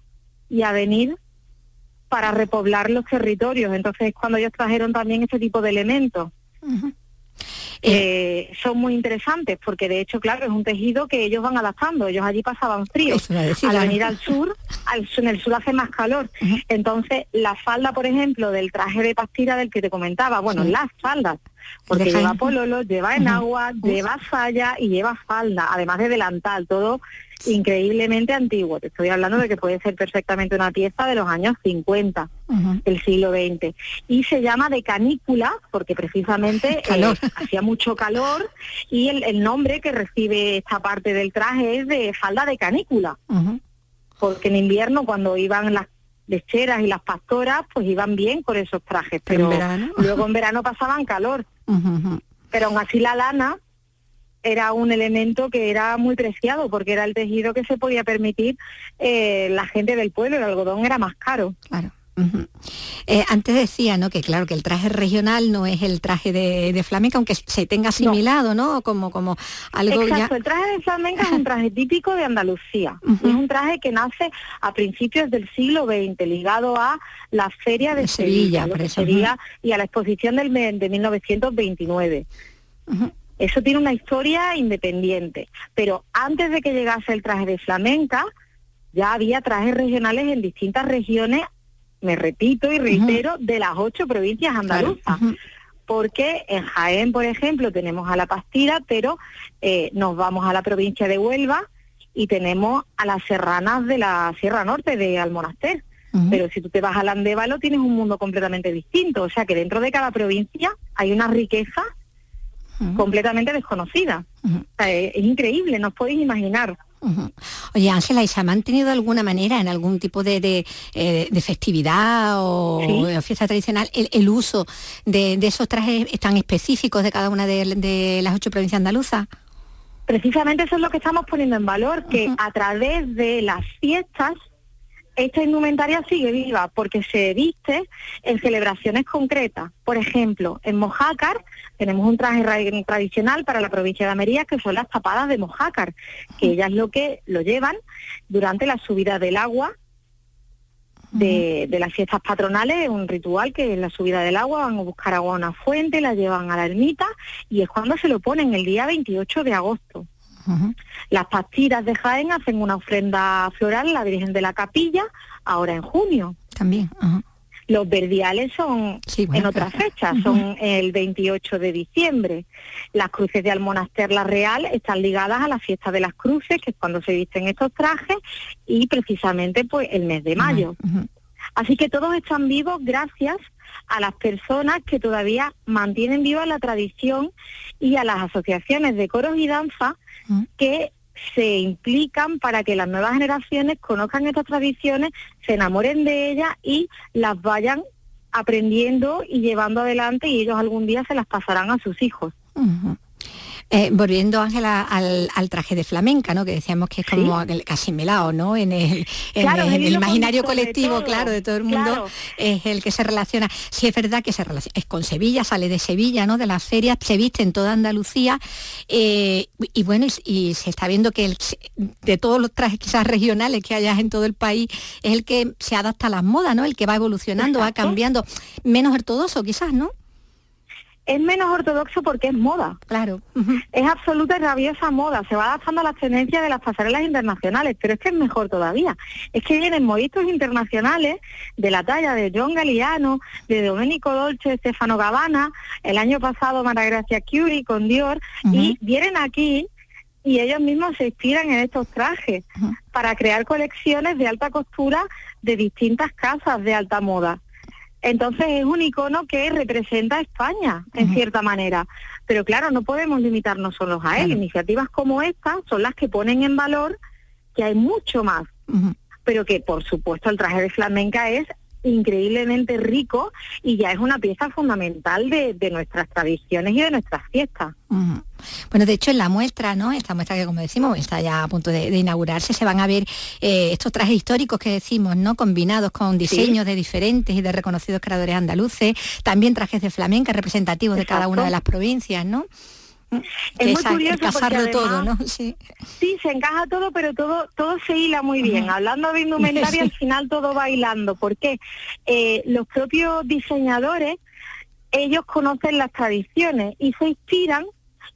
y a venir para repoblar los territorios. Entonces, cuando ellos trajeron también ese tipo de elementos. Eh, son muy interesantes porque de hecho, claro, es un tejido que ellos van adaptando. Ellos allí pasaban frío. Al venir al sur, al, en el sur hace más calor. Entonces, la falda, por ejemplo, del traje de pastira del que te comentaba, bueno, las faldas, porque lleva pololo, lleva enagua, lleva saya y lleva falda, además de delantal, todo increíblemente antiguo. Te estoy hablando de que puede ser perfectamente una pieza de los años 50 del siglo XX. Y se llama de canícula porque precisamente eh, hacía mucho calor y el, nombre que recibe esta parte del traje es de falda de canícula. Porque en invierno cuando iban las lecheras y las pastoras pues iban bien con esos trajes, pero luego en verano pasaban calor. Pero aún así la lana era un elemento que era muy preciado porque era el tejido que se podía permitir eh, la gente del pueblo, el algodón era más caro. Claro. Eh, antes decía, ¿no? Que claro, que el traje regional no es el traje de, flamenca, aunque se tenga asimilado, ¿no? Como, como algo Exacto, el traje de flamenca es un traje típico de Andalucía. Es un traje que nace a principios del siglo XX, ligado a la feria de, Sevilla, y a la exposición del, de 1929. Eso tiene una historia independiente, pero antes de que llegase el traje de flamenca, ya había trajes regionales en distintas regiones, me repito y reitero, de las ocho provincias andaluzas. Porque en Jaén, por ejemplo, tenemos a la pastira, pero eh, nos vamos a la provincia de Huelva y tenemos a las serranas de la Sierra Norte de Almonaster. Pero si tú te vas al Andévalo tienes un mundo completamente distinto. O sea que dentro de cada provincia hay una riqueza completamente desconocida. es, increíble, no os podéis imaginar. Oye, Ángela, ¿y se ha mantenido de alguna manera en algún tipo de, de, eh, festividad o fiesta tradicional el, uso de, esos trajes tan específicos de cada una de, las ocho provincias andaluzas? Precisamente eso es lo que estamos poniendo en valor, que a través de las fiestas esta indumentaria sigue viva porque se viste en celebraciones concretas. Por ejemplo, en Mojácar tenemos un traje tradicional para la provincia de Almería que son las tapadas de Mojácar, que ellas lo que lo llevan durante la subida del agua de, las fiestas patronales, un ritual que es la subida del agua, van a buscar agua a una fuente, la llevan a la ermita y es cuando se lo ponen el día 28 de agosto. Las pastiras de Jaén hacen una ofrenda floral a la Virgen de la Capilla, ahora en junio. También. Los verdiales son en otras fechas, son el 28 de diciembre. Las cruces de Almonaster La Real están ligadas a la fiesta de las cruces, que es cuando se visten estos trajes, y precisamente pues el mes de mayo. Así que todos están vivos gracias a las personas que todavía mantienen viva la tradición y a las asociaciones de coros y danza que se implican para que las nuevas generaciones conozcan estas tradiciones, se enamoren de ellas y las vayan aprendiendo y llevando adelante y ellos algún día se las pasarán a sus hijos. Eh, volviendo, Ángela, al, traje de flamenca, ¿no? Que decíamos que es como casi melado, ¿no? En el, imaginario colectivo, claro, de todo el mundo, es el que se relaciona. Sí, es verdad que se relaciona, es con Sevilla, sale de Sevilla, ¿no? De las ferias, se viste en toda Andalucía. Eh, y bueno, y, se está viendo que el, de todos los trajes quizás regionales que hayas en todo el país, es el que se adapta a las modas, ¿no? El que va evolucionando, va cambiando. Menos ortodoxo, quizás, ¿no? Es menos ortodoxo porque es moda. Claro. Es absoluta y rabiosa moda. Se va adaptando a las tendencias de las pasarelas internacionales, pero es que es mejor todavía. Es que vienen modistas internacionales de la talla de John Galliano, de Domenico Dolce, Stefano Gabbana, el año pasado Mara Gracia Curie con Dior, y vienen aquí y ellos mismos se inspiran en estos trajes para crear colecciones de alta costura de distintas casas de alta moda. Entonces es un icono que representa a España, en cierta manera. Pero claro, no podemos limitarnos solo a él. Iniciativas como esta son las que ponen en valor que hay mucho más. Pero que, por supuesto, el traje de flamenca es increíblemente rico y ya es una pieza fundamental de, nuestras tradiciones y de nuestras fiestas. Bueno, de hecho en la muestra, ¿no? Esta muestra que como decimos está ya a punto de, inaugurarse, se van a ver eh, estos trajes históricos que decimos, ¿no? Combinados con diseños de diferentes y de reconocidos creadores andaluces, también trajes de flamenca representativos de cada una de las provincias, ¿no? Es muy curioso porque todo, ¿no? Sí. sí. se encaja todo, pero todo todo se hila muy bien. Hablando de indumentaria, al final todo bailando. porque eh, los propios diseñadores, ellos conocen las tradiciones y se inspiran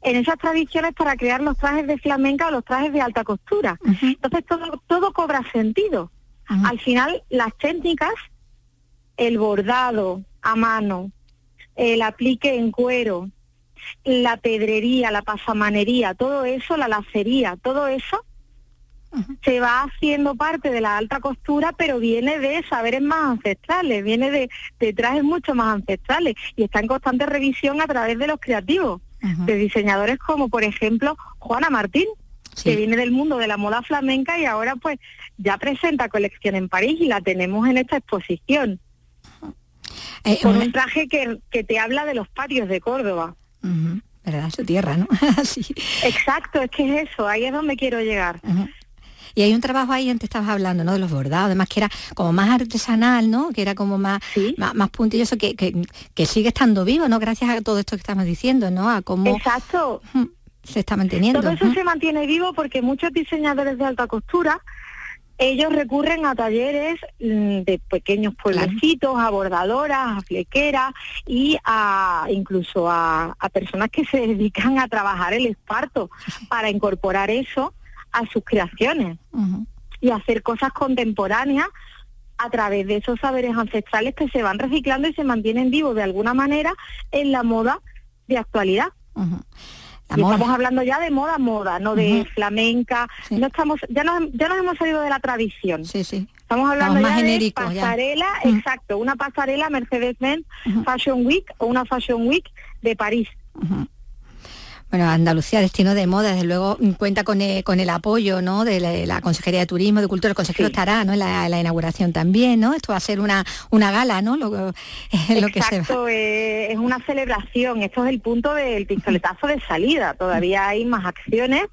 en esas tradiciones para crear los trajes de flamenca o los trajes de alta costura. Entonces todo, todo cobra sentido. Al final, las técnicas, el bordado a mano, el aplique en cuero, la pedrería, la pasamanería, todo eso, la lacería, todo eso se va haciendo parte de la alta costura, pero viene de saberes más ancestrales, viene de, de trajes mucho más ancestrales y está en constante revisión a través de los creativos, de diseñadores como por ejemplo Juana Martín, que viene del mundo de la moda flamenca y ahora pues ya presenta colección en París y la tenemos en esta exposición. Eh, con un traje que, que te habla de los patios de Córdoba. ¿Verdad? Su tierra, ¿no? sí. Exacto, es que es eso, ahí es donde quiero llegar. Y hay un trabajo ahí, antes estabas hablando, ¿no? De los bordados, además que era como más artesanal, ¿no? Que era como más, más, puntilloso, que, que, sigue estando vivo, ¿no? Gracias a todo esto que estamos diciendo, ¿no? A cómo... Exacto. Se está manteniendo. Todo eso se mantiene vivo porque muchos diseñadores de alta costura ellos recurren a talleres mm, de pequeños pueblecitos, a bordadoras, a flequeras y a incluso a, personas que se dedican a trabajar el esparto para incorporar eso a sus creaciones y hacer cosas contemporáneas a través de esos saberes ancestrales que se van reciclando y se mantienen vivos de alguna manera en la moda de actualidad estamos hablando ya de moda moda, no de flamenca. No estamos, ya nos, ya nos hemos salido de la tradición. Sí, sí. Estamos hablando ya de pasarela, exacto, una pasarela Mercedes-Benz Fashion Week o una Fashion Week de París. Bueno, Andalucía, destino de moda, desde luego cuenta con el, con el apoyo ¿no? de la, Consejería de Turismo, de Cultura, el consejero estará ¿no? en la, inauguración también, ¿no? Esto va a ser una, una gala, ¿no? Lo, lo que se eh, es una celebración, esto es el punto del pistoletazo de salida, todavía hay más acciones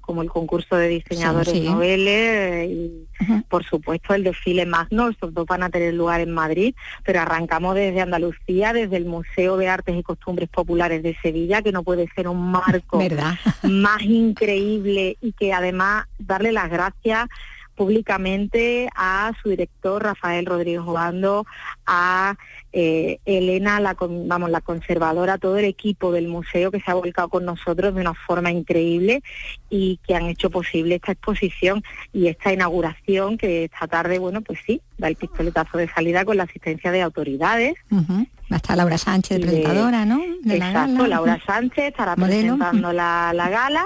como el concurso de diseñadores noveles y por supuesto el desfile magno, estos dos van a tener lugar en Madrid, pero arrancamos desde Andalucía, desde el Museo de Artes y Costumbres Populares de Sevilla, que no puede ser un marco más increíble y que además darle las gracias públicamente a su director Rafael Rodríguez Obando, a eh, Elena, la, vamos, la conservadora, todo el equipo del museo que se ha volcado con nosotros de una forma increíble y que han hecho posible esta exposición y esta inauguración que esta tarde, bueno, pues sí, da el pistoletazo de salida con la asistencia de autoridades. Va a estar Laura Sánchez, presentadora, ¿no? exacto, Laura Sánchez estará presentando la, la gala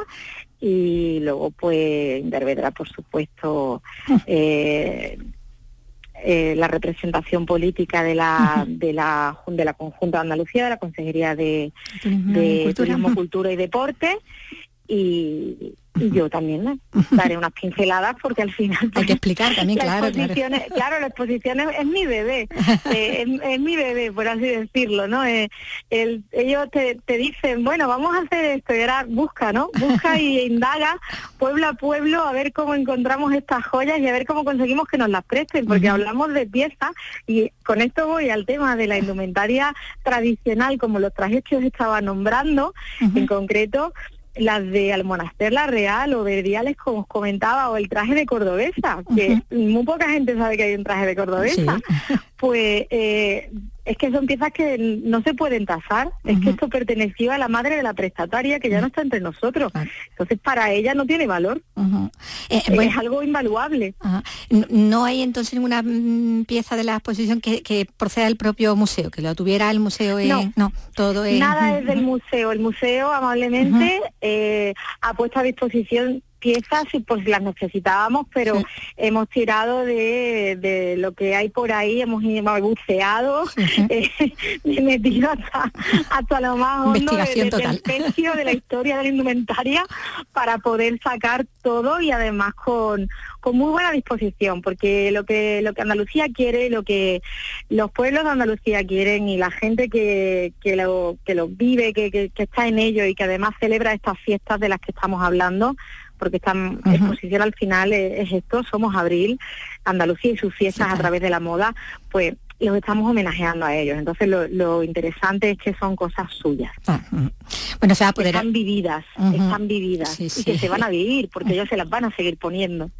y luego pues intervendrá por supuesto eh, eh, la representación política de la de la de la conjunta de Andalucía de la consejería de, de turismo, cultura y deporte y, y yo también daré unas pinceladas porque al final hay que explicar también claro claro. la exposición es, mi bebé eh, es, mi bebé por así decirlo no eh, ellos te, dicen bueno vamos a hacer esto y ahora busca no busca y indaga pueblo a pueblo a ver cómo encontramos estas joyas y a ver cómo conseguimos que nos las presten porque hablamos de piezas y con esto voy al tema de la indumentaria tradicional como los trajes que os estaba nombrando en concreto las de Almonaster La Real o Verdiales, como os comentaba, o el traje de cordobesa, que muy poca gente sabe que hay un traje de cordobesa, pues eh, es que son piezas que no se pueden tasar, es que esto perteneció a la madre de la prestataria que ya no está entre nosotros. Entonces para ella no tiene valor. Eh, es algo invaluable. No hay entonces ninguna mm, pieza de la exposición que, proceda del propio museo, que lo tuviera el museo. no, no, todo es... Nada es del museo. El museo amablemente eh, ha puesto a disposición piezas por si las necesitábamos, pero hemos tirado de, lo que hay por ahí, hemos, buceado, eh, metido hasta, hasta lo más hondo de, total. del de la historia de la indumentaria para poder sacar todo y además con, con muy buena disposición, porque lo que, lo que Andalucía quiere, lo que los pueblos de Andalucía quieren y la gente que, que, lo, que lo vive, que, que, está en ello y que además celebra estas fiestas de las que estamos hablando, porque esta exposición al final es, esto, somos Abril, Andalucía y sus fiestas a través de la moda, pues los estamos homenajeando a ellos. Entonces lo, interesante es que son cosas suyas. Ah, mm. bueno, se va a poder... Están vividas, están vividas y que se van a vivir porque ellos se las van a seguir poniendo.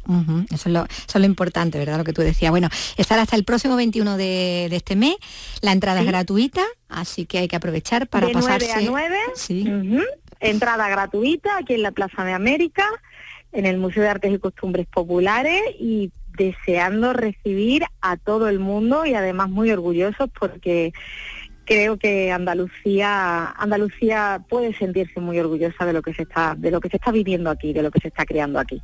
eso, es lo, eso, lo, importante, ¿verdad? Lo que tú decías. Bueno, estará hasta el próximo 21 de, este mes. La entrada es gratuita, así que hay que aprovechar para de pasarse... 9 a 9, sí. entrada gratuita aquí en la Plaza de América en el Museo de Artes y Costumbres Populares y deseando recibir a todo el mundo y además muy orgullosos porque creo que Andalucía Andalucía puede sentirse muy orgullosa de lo que se está de lo que se está viviendo aquí de lo que se está creando aquí.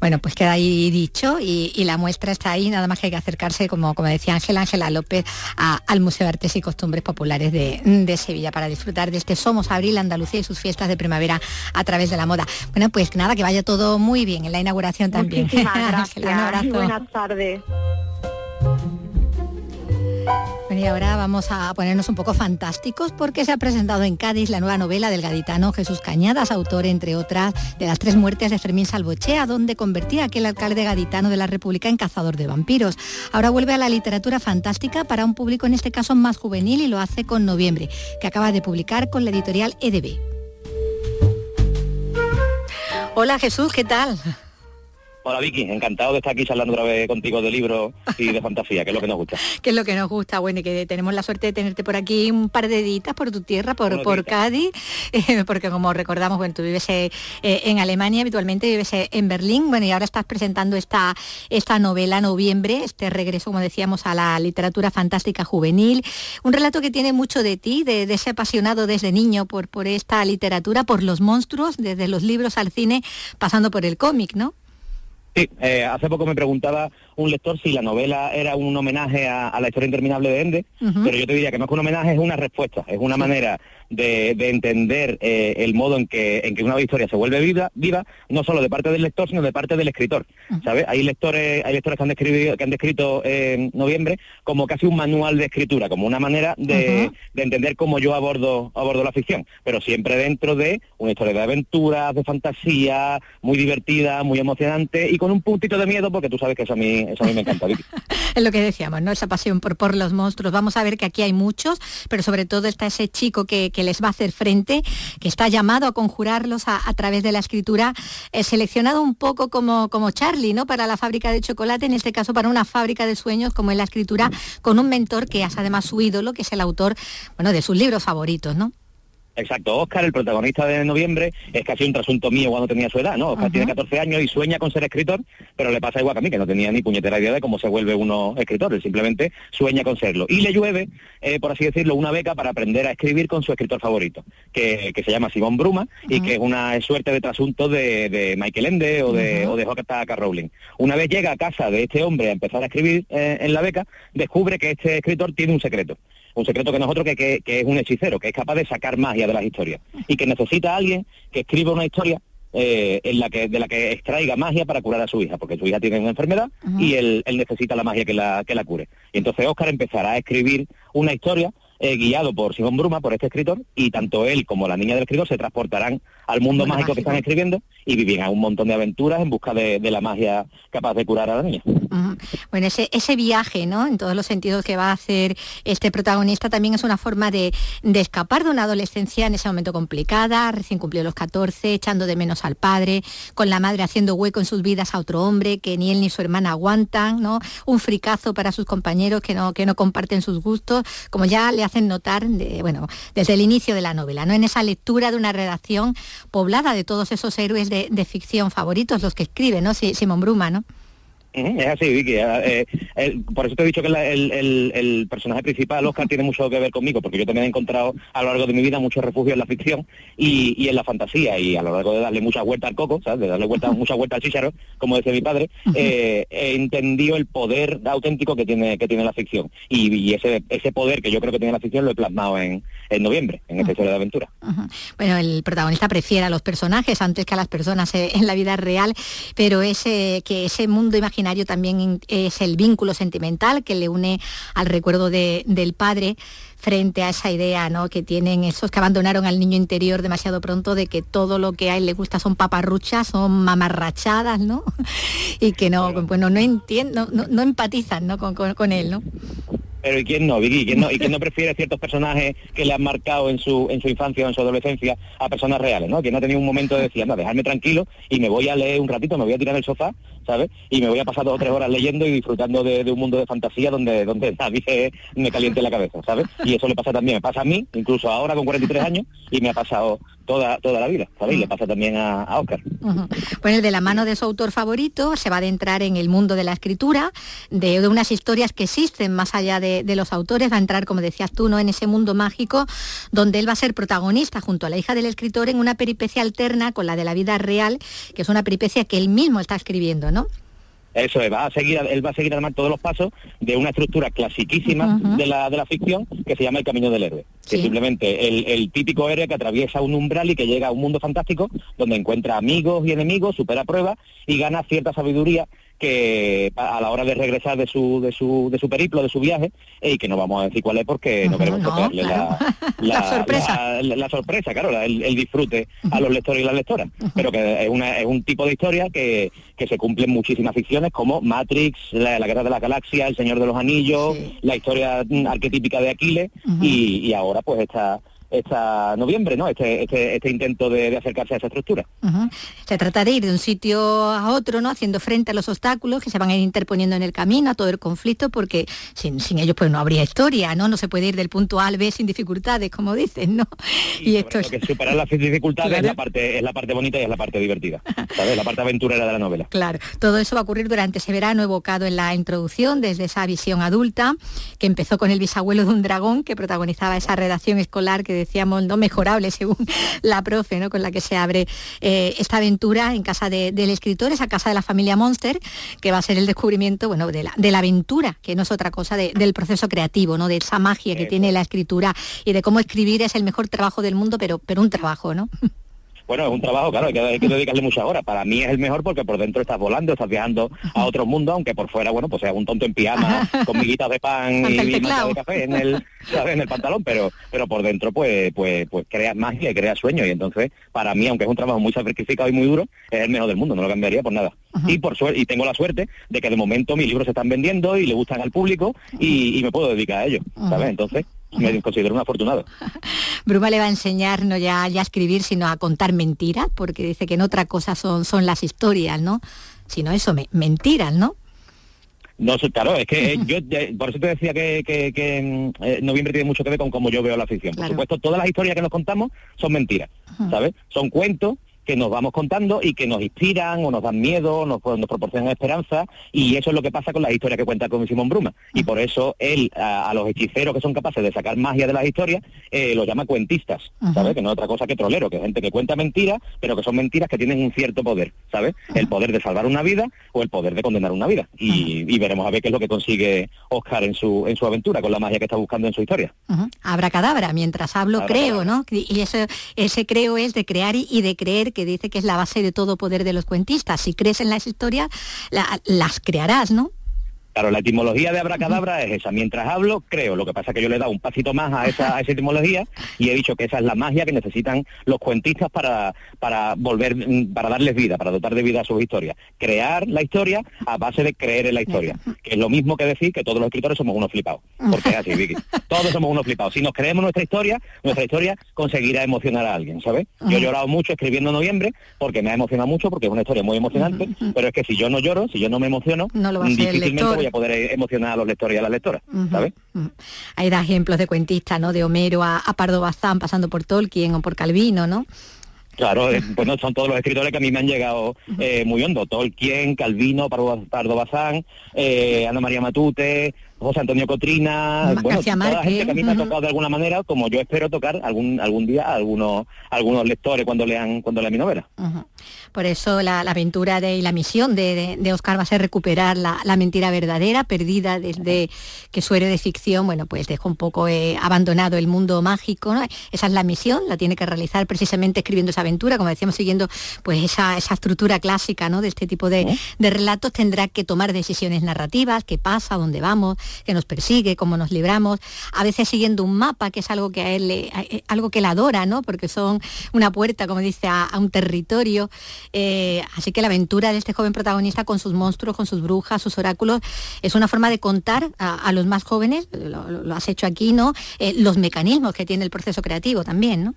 Bueno pues queda ahí dicho y, la muestra está ahí nada más que hay que acercarse como como decía Ángela Ángela López al Museo de Artes y Costumbres Populares de, Sevilla para disfrutar de este Somos Abril Andalucía y sus fiestas de primavera a través de la moda. Bueno pues nada que vaya todo muy bien en la inauguración también. Gracias. buenas tardes y ahora vamos a ponernos un poco fantásticos porque se ha presentado en Cádiz la nueva novela del gaditano Jesús Cañadas, autor, entre otras, de las tres muertes de Fermín Salvochea, donde convertía a aquel alcalde gaditano de la República en cazador de vampiros. Ahora vuelve a la literatura fantástica para un público en este caso más juvenil y lo hace con Noviembre, que acaba de publicar con la editorial EDB. Hola Jesús, ¿qué tal? Hola Vicky, encantado de estar aquí charlando otra vez contigo de libros y de fantasía, que es lo que nos gusta. que es lo que nos gusta, bueno, y que tenemos la suerte de tenerte por aquí un par de editas por tu tierra, por, por Cádiz, eh, porque como recordamos, bueno, tú vives eh, en Alemania, habitualmente vives eh, en Berlín, bueno, y ahora estás presentando esta, esta novela Noviembre, este regreso, como decíamos, a la literatura fantástica juvenil, un relato que tiene mucho de ti, de, de ese apasionado desde niño por, por esta literatura, por los monstruos, desde los libros al cine, pasando por el cómic, ¿no? Sí, eh, hace poco me preguntaba un lector si la novela era un homenaje a, la historia interminable de Ende, pero yo te diría que más que un homenaje es una respuesta, es una manera de, entender eh, el modo en que, en que una historia se vuelve viva, viva, no solo de parte del lector, sino de parte del escritor. ¿sabes? Hay lectores, hay lectores que han, descrito, que han descrito en noviembre como casi un manual de escritura, como una manera de, entender cómo yo abordo, abordo la ficción, pero siempre dentro de una historia de aventuras, de fantasía, muy divertida, muy emocionante y con un puntito de miedo, porque tú sabes que eso a mí, eso a mí me encanta. es lo que decíamos, ¿no? Esa pasión por, por los monstruos. Vamos a ver que aquí hay muchos, pero sobre todo está ese chico que les va a hacer frente, que está llamado a conjurarlos a, través de la escritura, eh, seleccionado un poco como, como Charlie, ¿no? Para la fábrica de chocolate, en este caso para una fábrica de sueños como es la escritura, con un mentor que es además su ídolo, que es el autor, bueno, de sus libros favoritos, ¿no? Exacto, Oscar, el protagonista de noviembre, es casi un trasunto mío cuando tenía su edad, ¿no? Oscar tiene 14 años y sueña con ser escritor, pero le pasa igual que a mí, que no tenía ni puñetera idea de cómo se vuelve uno escritor, él simplemente sueña con serlo. Y le llueve, eh, por así decirlo, una beca para aprender a escribir con su escritor favorito, que, se llama Simón Bruma, y que es una suerte de trasunto de, Michael Ende o de, o de J.K. Rowling. Una vez llega a casa de este hombre a empezar a escribir eh, en la beca, descubre que este escritor tiene un secreto un secreto que nosotros que, que, es un hechicero, que es capaz de sacar magia de las historias y que necesita a alguien que escriba una historia eh, en la que, de la que extraiga magia para curar a su hija, porque su hija tiene una enfermedad y él, él, necesita la magia que la, que la cure. Y entonces Oscar empezará a escribir una historia eh, guiado por Simón Bruma, por este escritor, y tanto él como la niña del escritor se transportarán al mundo mágico, que están escribiendo y vivirán un montón de aventuras en busca de, la magia capaz de curar a la niña. Bueno, ese, ese viaje, ¿no? En todos los sentidos que va a hacer este protagonista también es una forma de, escapar de una adolescencia en ese momento complicada, recién cumplió los 14, echando de menos al padre, con la madre haciendo hueco en sus vidas a otro hombre que ni él ni su hermana aguantan, ¿no? Un fricazo para sus compañeros que no, que no comparten sus gustos, como ya le hacen notar, bueno, desde el inicio de la novela, ¿no? En esa lectura de una redacción poblada de todos esos héroes de, ficción favoritos, los que escriben, ¿no? Simón Bruma, ¿no? Es así, Vicky. Eh, eh, por eso te he dicho que el, personaje principal, Oscar, tiene mucho que ver conmigo, porque yo también he encontrado a lo largo de mi vida mucho refugio en la ficción y, en la fantasía, y a lo largo de darle mucha vuelta al coco, ¿sabes? de darle vuelta, mucha vuelta al chícharo, como decía mi padre, eh, he entendido el poder auténtico que tiene que tiene la ficción. Y, ese, ese poder que yo creo que tiene la ficción lo he plasmado en, noviembre, en esta historia de aventura. Bueno, el protagonista prefiere a los personajes antes que a las personas en la vida real, pero ese, que ese mundo imaginario también es el vínculo sentimental que le une al recuerdo del padre frente a esa idea ¿no? que tienen esos que abandonaron al niño interior demasiado pronto de que todo lo que a él le gusta son paparruchas, son mamarrachadas, ¿no? y que no, bueno, no entiendo, no, empatizan ¿no? Con, con, él, ¿no? Pero ¿y quién no, Vicky? ¿Quién no, ¿Y quién no prefiere ciertos personajes que le han marcado en su, en su infancia o en su adolescencia a personas reales, ¿no? Que no ha tenido un momento de decir, anda, dejarme tranquilo y me voy a leer un ratito, me voy a tirar el sofá ¿sabes? Y me voy a pasar dos o tres horas leyendo y disfrutando de, un mundo de fantasía donde, donde nadie me caliente la cabeza, ¿sabes? Y eso le pasa también, me pasa a mí, incluso ahora con 43 años, y me ha pasado toda, toda la vida, ¿sabes? Y le pasa también a, Oscar. Pues de la mano de su autor favorito se va a adentrar en el mundo de la escritura, de, unas historias que existen más allá de, de, los autores, va a entrar, como decías tú, ¿no? en ese mundo mágico donde él va a ser protagonista junto a la hija del escritor en una peripecia alterna con la de la vida real, que es una peripecia que él mismo está escribiendo, ¿no? Eso es, va a seguir, él va a seguir además todos los pasos de una estructura clasiquísima de, la, de la ficción que se llama el camino del héroe. Que simplemente el, el, típico héroe que atraviesa un umbral y que llega a un mundo fantástico donde encuentra amigos y enemigos, supera pruebas y gana cierta sabiduría que a la hora de regresar de su, de su, de su periplo, de su viaje, y que no vamos a decir cuál es porque no queremos tocarle la, la, sorpresa. La, sorpresa, claro, el, disfrute a los lectores y las lectoras. Pero que es, una, es un tipo de historia que, que se cumple en muchísimas ficciones como Matrix, la, Guerra de la Galaxia, El Señor de los Anillos, la historia arquetípica de Aquiles, y, y ahora pues esta esta noviembre, ¿no? Este, este, este intento de, acercarse a esa estructura. Se trata de ir de un sitio a otro, ¿no? Haciendo frente a los obstáculos que se van a ir interponiendo en el camino, a todo el conflicto, porque sin, ellos pues no habría historia, ¿no? No se puede ir del punto A al B sin dificultades, como dicen, ¿no? Y, esto es... que superar las dificultades es la parte es la parte bonita y es la parte divertida, ¿sabes? La parte aventurera de la novela. Claro, todo eso va a ocurrir durante ese verano evocado en la introducción desde esa visión adulta que empezó con el bisabuelo de un dragón que protagonizaba esa redacción escolar que decíamos, no mejorable según la profe, ¿no? con la que se abre eh, esta aventura en casa del escritor, esa casa de la familia Monster, que va a ser el descubrimiento bueno, de, la, de la aventura, que no es otra cosa del proceso creativo, ¿no? de esa magia que tiene la escritura y de cómo escribir es el mejor trabajo del mundo, pero, pero un trabajo, ¿no? Bueno, es un trabajo, claro, hay que, dedicarle muchas horas. Para mí es el mejor porque por dentro estás volando, estás viajando a otro mundo, aunque por fuera, bueno, pues sea un tonto en pijama, con miguitas de pan y de café en el, en el pantalón, pero pero por dentro pues pues pues creas magia y creas sueños. Y entonces, para mí, aunque es un trabajo muy sacrificado y muy duro, es el mejor del mundo, no lo cambiaría por nada. Y por suerte, y tengo la suerte de que de momento mis libros se están vendiendo y le gustan al público y, me puedo dedicar a ello, ¿sabes? Entonces, me considero un afortunado. Bruma le va a enseñar no ya, ya a escribir, sino a contar mentiras, porque dice que en otra cosa son, son las historias, ¿no? Sino eso, me, mentiras, ¿no? No, claro, es que yo por eso te decía que, que, mm, eh, noviembre tiene mucho que ver con cómo yo veo la ficción. Por supuesto, todas las historias que nos contamos son mentiras, ¿sabes? Son cuentos que nos vamos contando y que nos inspiran o nos dan miedo, nos, nos proporcionan esperanza y eso es lo que pasa con las historias que cuenta con Simón Bruma. Y por eso él a, los hechiceros que son capaces de sacar magia de las historias eh, los llama cuentistas, ¿sabes? Que no es otra cosa que trolero, que es gente que cuenta mentiras, pero que son mentiras que tienen un cierto poder, ¿sabes? El poder de salvar una vida o el poder de condenar una vida. Y, veremos a ver qué es lo que consigue Oscar en su, en su aventura con la magia que está buscando en su historia. Habrá cadabra, mientras hablo creo, ¿no? Y ese, ese creo es de crear y de creer que dice que es la base de todo poder de los cuentistas. Si crees en las historias, las crearás, ¿no? Claro, la etimología de abracadabra es esa. Mientras hablo, creo. Lo que pasa es que yo le he dado un pasito más a esa, etimología y he dicho que esa es la magia que necesitan los cuentistas para, para volver, mm, para darles vida, para dotar de vida a sus historias. Crear la historia a base de creer en la historia. Que es lo mismo que decir que todos los escritores somos unos flipados. Porque es así, Vicky. Todos somos unos flipados. Si nos creemos nuestra historia, nuestra historia conseguirá emocionar a alguien, ¿sabes? Yo he llorado mucho escribiendo noviembre porque me ha emocionado mucho, porque es una historia muy emocionante, pero es que si yo no lloro, si yo no me emociono, difícilmente voy a poder emocionar a los lectores y a las lectoras, ¿sabes? Hay da ejemplos de cuentistas, ¿no? De Homero a, Pardo Bazán, pasando por Tolkien o por Calvino, ¿no? Claro, bueno, son todos los escritores que a mí me han llegado eh, muy hondo. Tolkien, Calvino, Pardo Bazán, eh, Ana María Matute, José Antonio Cotrina, bueno, toda la gente que a mí me ha tocado de alguna manera, como yo espero tocar algún algún día a algunos, algunos lectores cuando lean cuando lean mi novela. Por eso la, aventura de, y la misión de, Oscar va a ser recuperar la, mentira verdadera, perdida desde que su héroe de ficción, bueno, pues dejó un poco eh, abandonado el mundo mágico, Esa es la misión, la tiene que realizar precisamente escribiendo esa aventura, como decíamos, siguiendo pues esa, estructura clásica, ¿no? De este tipo de, de relatos, tendrá que tomar decisiones narrativas, qué pasa, dónde vamos, que nos persigue, cómo nos libramos, a veces siguiendo un mapa, que es algo que a él, eh, algo que él adora, ¿no? Porque son una puerta, como dice, a, un territorio. Eh, así que la aventura de este joven protagonista con sus monstruos, con sus brujas, sus oráculos, es una forma de contar a, los más jóvenes, lo, has hecho aquí, ¿no? Eh, los mecanismos que tiene el proceso creativo también, ¿no?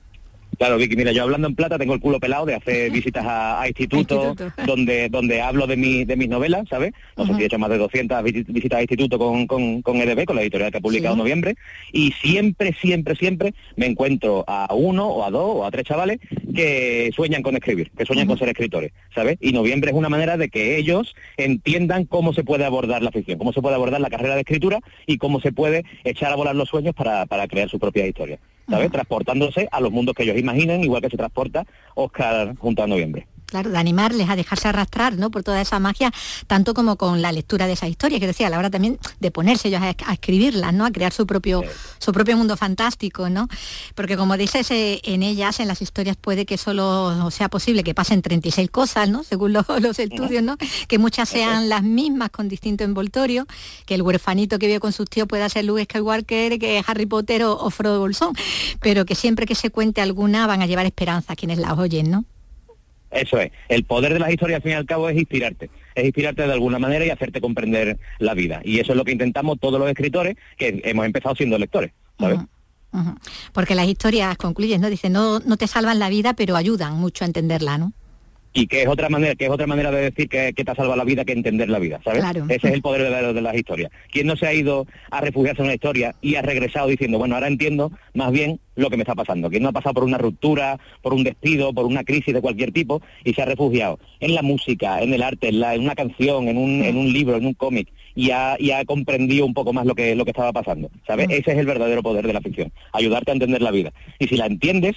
Claro, Vicky, mira, yo hablando en plata tengo el culo pelado de hacer visitas a, institutos donde donde hablo de, mi, de mis novelas, ¿sabes? No sé si he hecho más de 200 visitas a instituto con, con, con EDB, con la editorial que ha publicado en noviembre, y siempre, siempre, siempre me encuentro a uno o a dos o a tres chavales que sueñan con escribir, que sueñan con ser escritores, ¿sabes? Y noviembre es una manera de que ellos entiendan cómo se puede abordar la ficción, cómo se puede abordar la carrera de escritura y cómo se puede echar a volar los sueños para, para crear su propia historia. ¿Sabes? Transportándose a los mundos que ellos imaginen, igual que se transporta Oscar junto a noviembre claro, de animarles a dejarse arrastrar ¿no? por toda esa magia, tanto como con la lectura de esa historia, que decía, a la hora también de ponerse ellos a, escribirlas, ¿no? a crear su propio, su propio mundo fantástico, ¿no? Porque como dices, eh, en ellas, en las historias, puede que solo sea posible que pasen 36 cosas, ¿no? según los, estudios, ¿no? que muchas sean las mismas con distinto envoltorio, que el huerfanito que vive con sus tíos pueda ser Luke Skywalker, que Harry Potter o, o Frodo Bolsón, pero que siempre que se cuente alguna van a llevar esperanza a quienes las oyen, ¿no? Eso es. El poder de las historias, al fin y al cabo, es inspirarte. Es inspirarte de alguna manera y hacerte comprender la vida. Y eso es lo que intentamos todos los escritores que hemos empezado siendo lectores. ¿sabes? Porque las historias, concluyen, ¿no? Dicen, no, no te salvan la vida, pero ayudan mucho a entenderla, ¿no? Y que es otra manera que es otra manera de decir que, te ha salvado la vida que entender la vida sabes ese es el poder de, de, las historias. Quién no se ha ido a refugiarse en una historia y ha regresado diciendo bueno ahora entiendo más bien lo que me está pasando quién no ha pasado por una ruptura por un despido por una crisis de cualquier tipo y se ha refugiado en la música en el arte en, la, en una canción en un, en un libro en un cómic y ha, y ha comprendido un poco más lo que lo que estaba pasando sabes ese es el verdadero poder de la ficción ayudarte a entender la vida. Y si la entiendes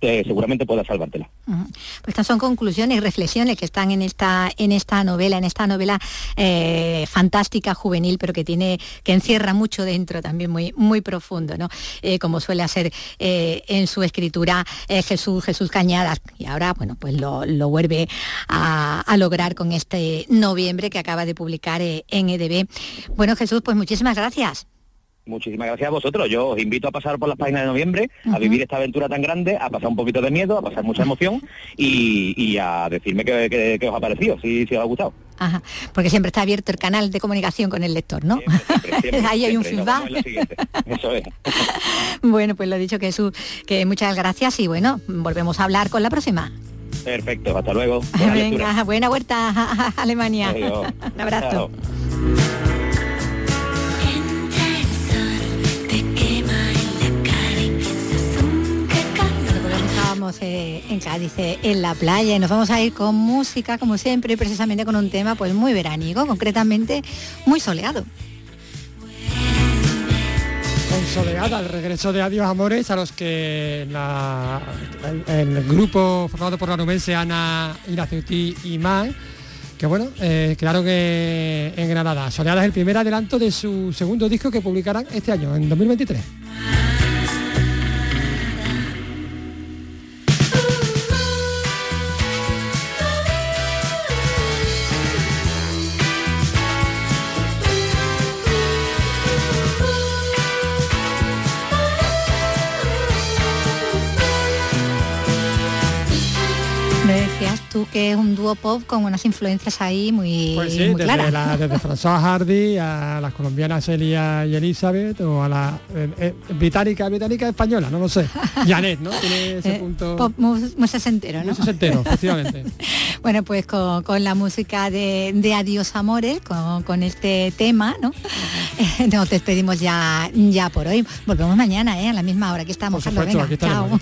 seguramente pueda salvártela. Pues estas son conclusiones y reflexiones que están en esta, en esta novela, en esta novela eh, fantástica, juvenil, pero que tiene, que encierra mucho dentro, también muy, muy profundo, ¿no? Eh, como suele hacer eh, en su escritura Jesús, Jesús Cañadas. Y ahora, bueno, pues lo, vuelve a, a, lograr con este noviembre que acaba de publicar en EDB. Bueno, Jesús, pues muchísimas gracias. Muchísimas gracias a vosotros. Yo os invito a pasar por las páginas de noviembre, a vivir esta aventura tan grande, a pasar un poquito de miedo, a pasar mucha emoción y, a decirme qué, os ha parecido, si, os ha gustado. Ajá, porque siempre está abierto el canal de comunicación con el lector, ¿no? Ahí hay un feedback. Eso es. bueno, pues lo he dicho Jesús, que muchas gracias y bueno, volvemos a hablar con la próxima. Perfecto, hasta luego. Buena Venga, buena vuelta a Alemania. un abrazo. Eh, en Cádiz, eh, en la playa, y nos vamos a ir con música, como siempre, precisamente con un tema pues muy veraniego, concretamente muy soleado. Con soleada, el regreso de Adiós Amores, a los que el, grupo formado por la nubense Ana Iraceutí y Mai, que bueno, eh, claro que en Granada. Soleada es el primer adelanto de su segundo disco que publicarán este año, en 2023. Que es un dúo pop con unas influencias ahí muy, pues sí, desde, La, desde François Hardy a las colombianas Elia y Elizabeth o a la eh, eh, británica, británica española, no lo sé. Janet, ¿no? Tiene ese eh, punto. Pop muy, muy sesentero, ¿no? Muy sesentero, efectivamente. bueno, pues con, la música de, de Adiós Amores, con, este tema, ¿no? Nos despedimos ya, ya por hoy. Volvemos mañana, ¿eh? A la misma hora. que estamos. Por supuesto, aquí estaremos.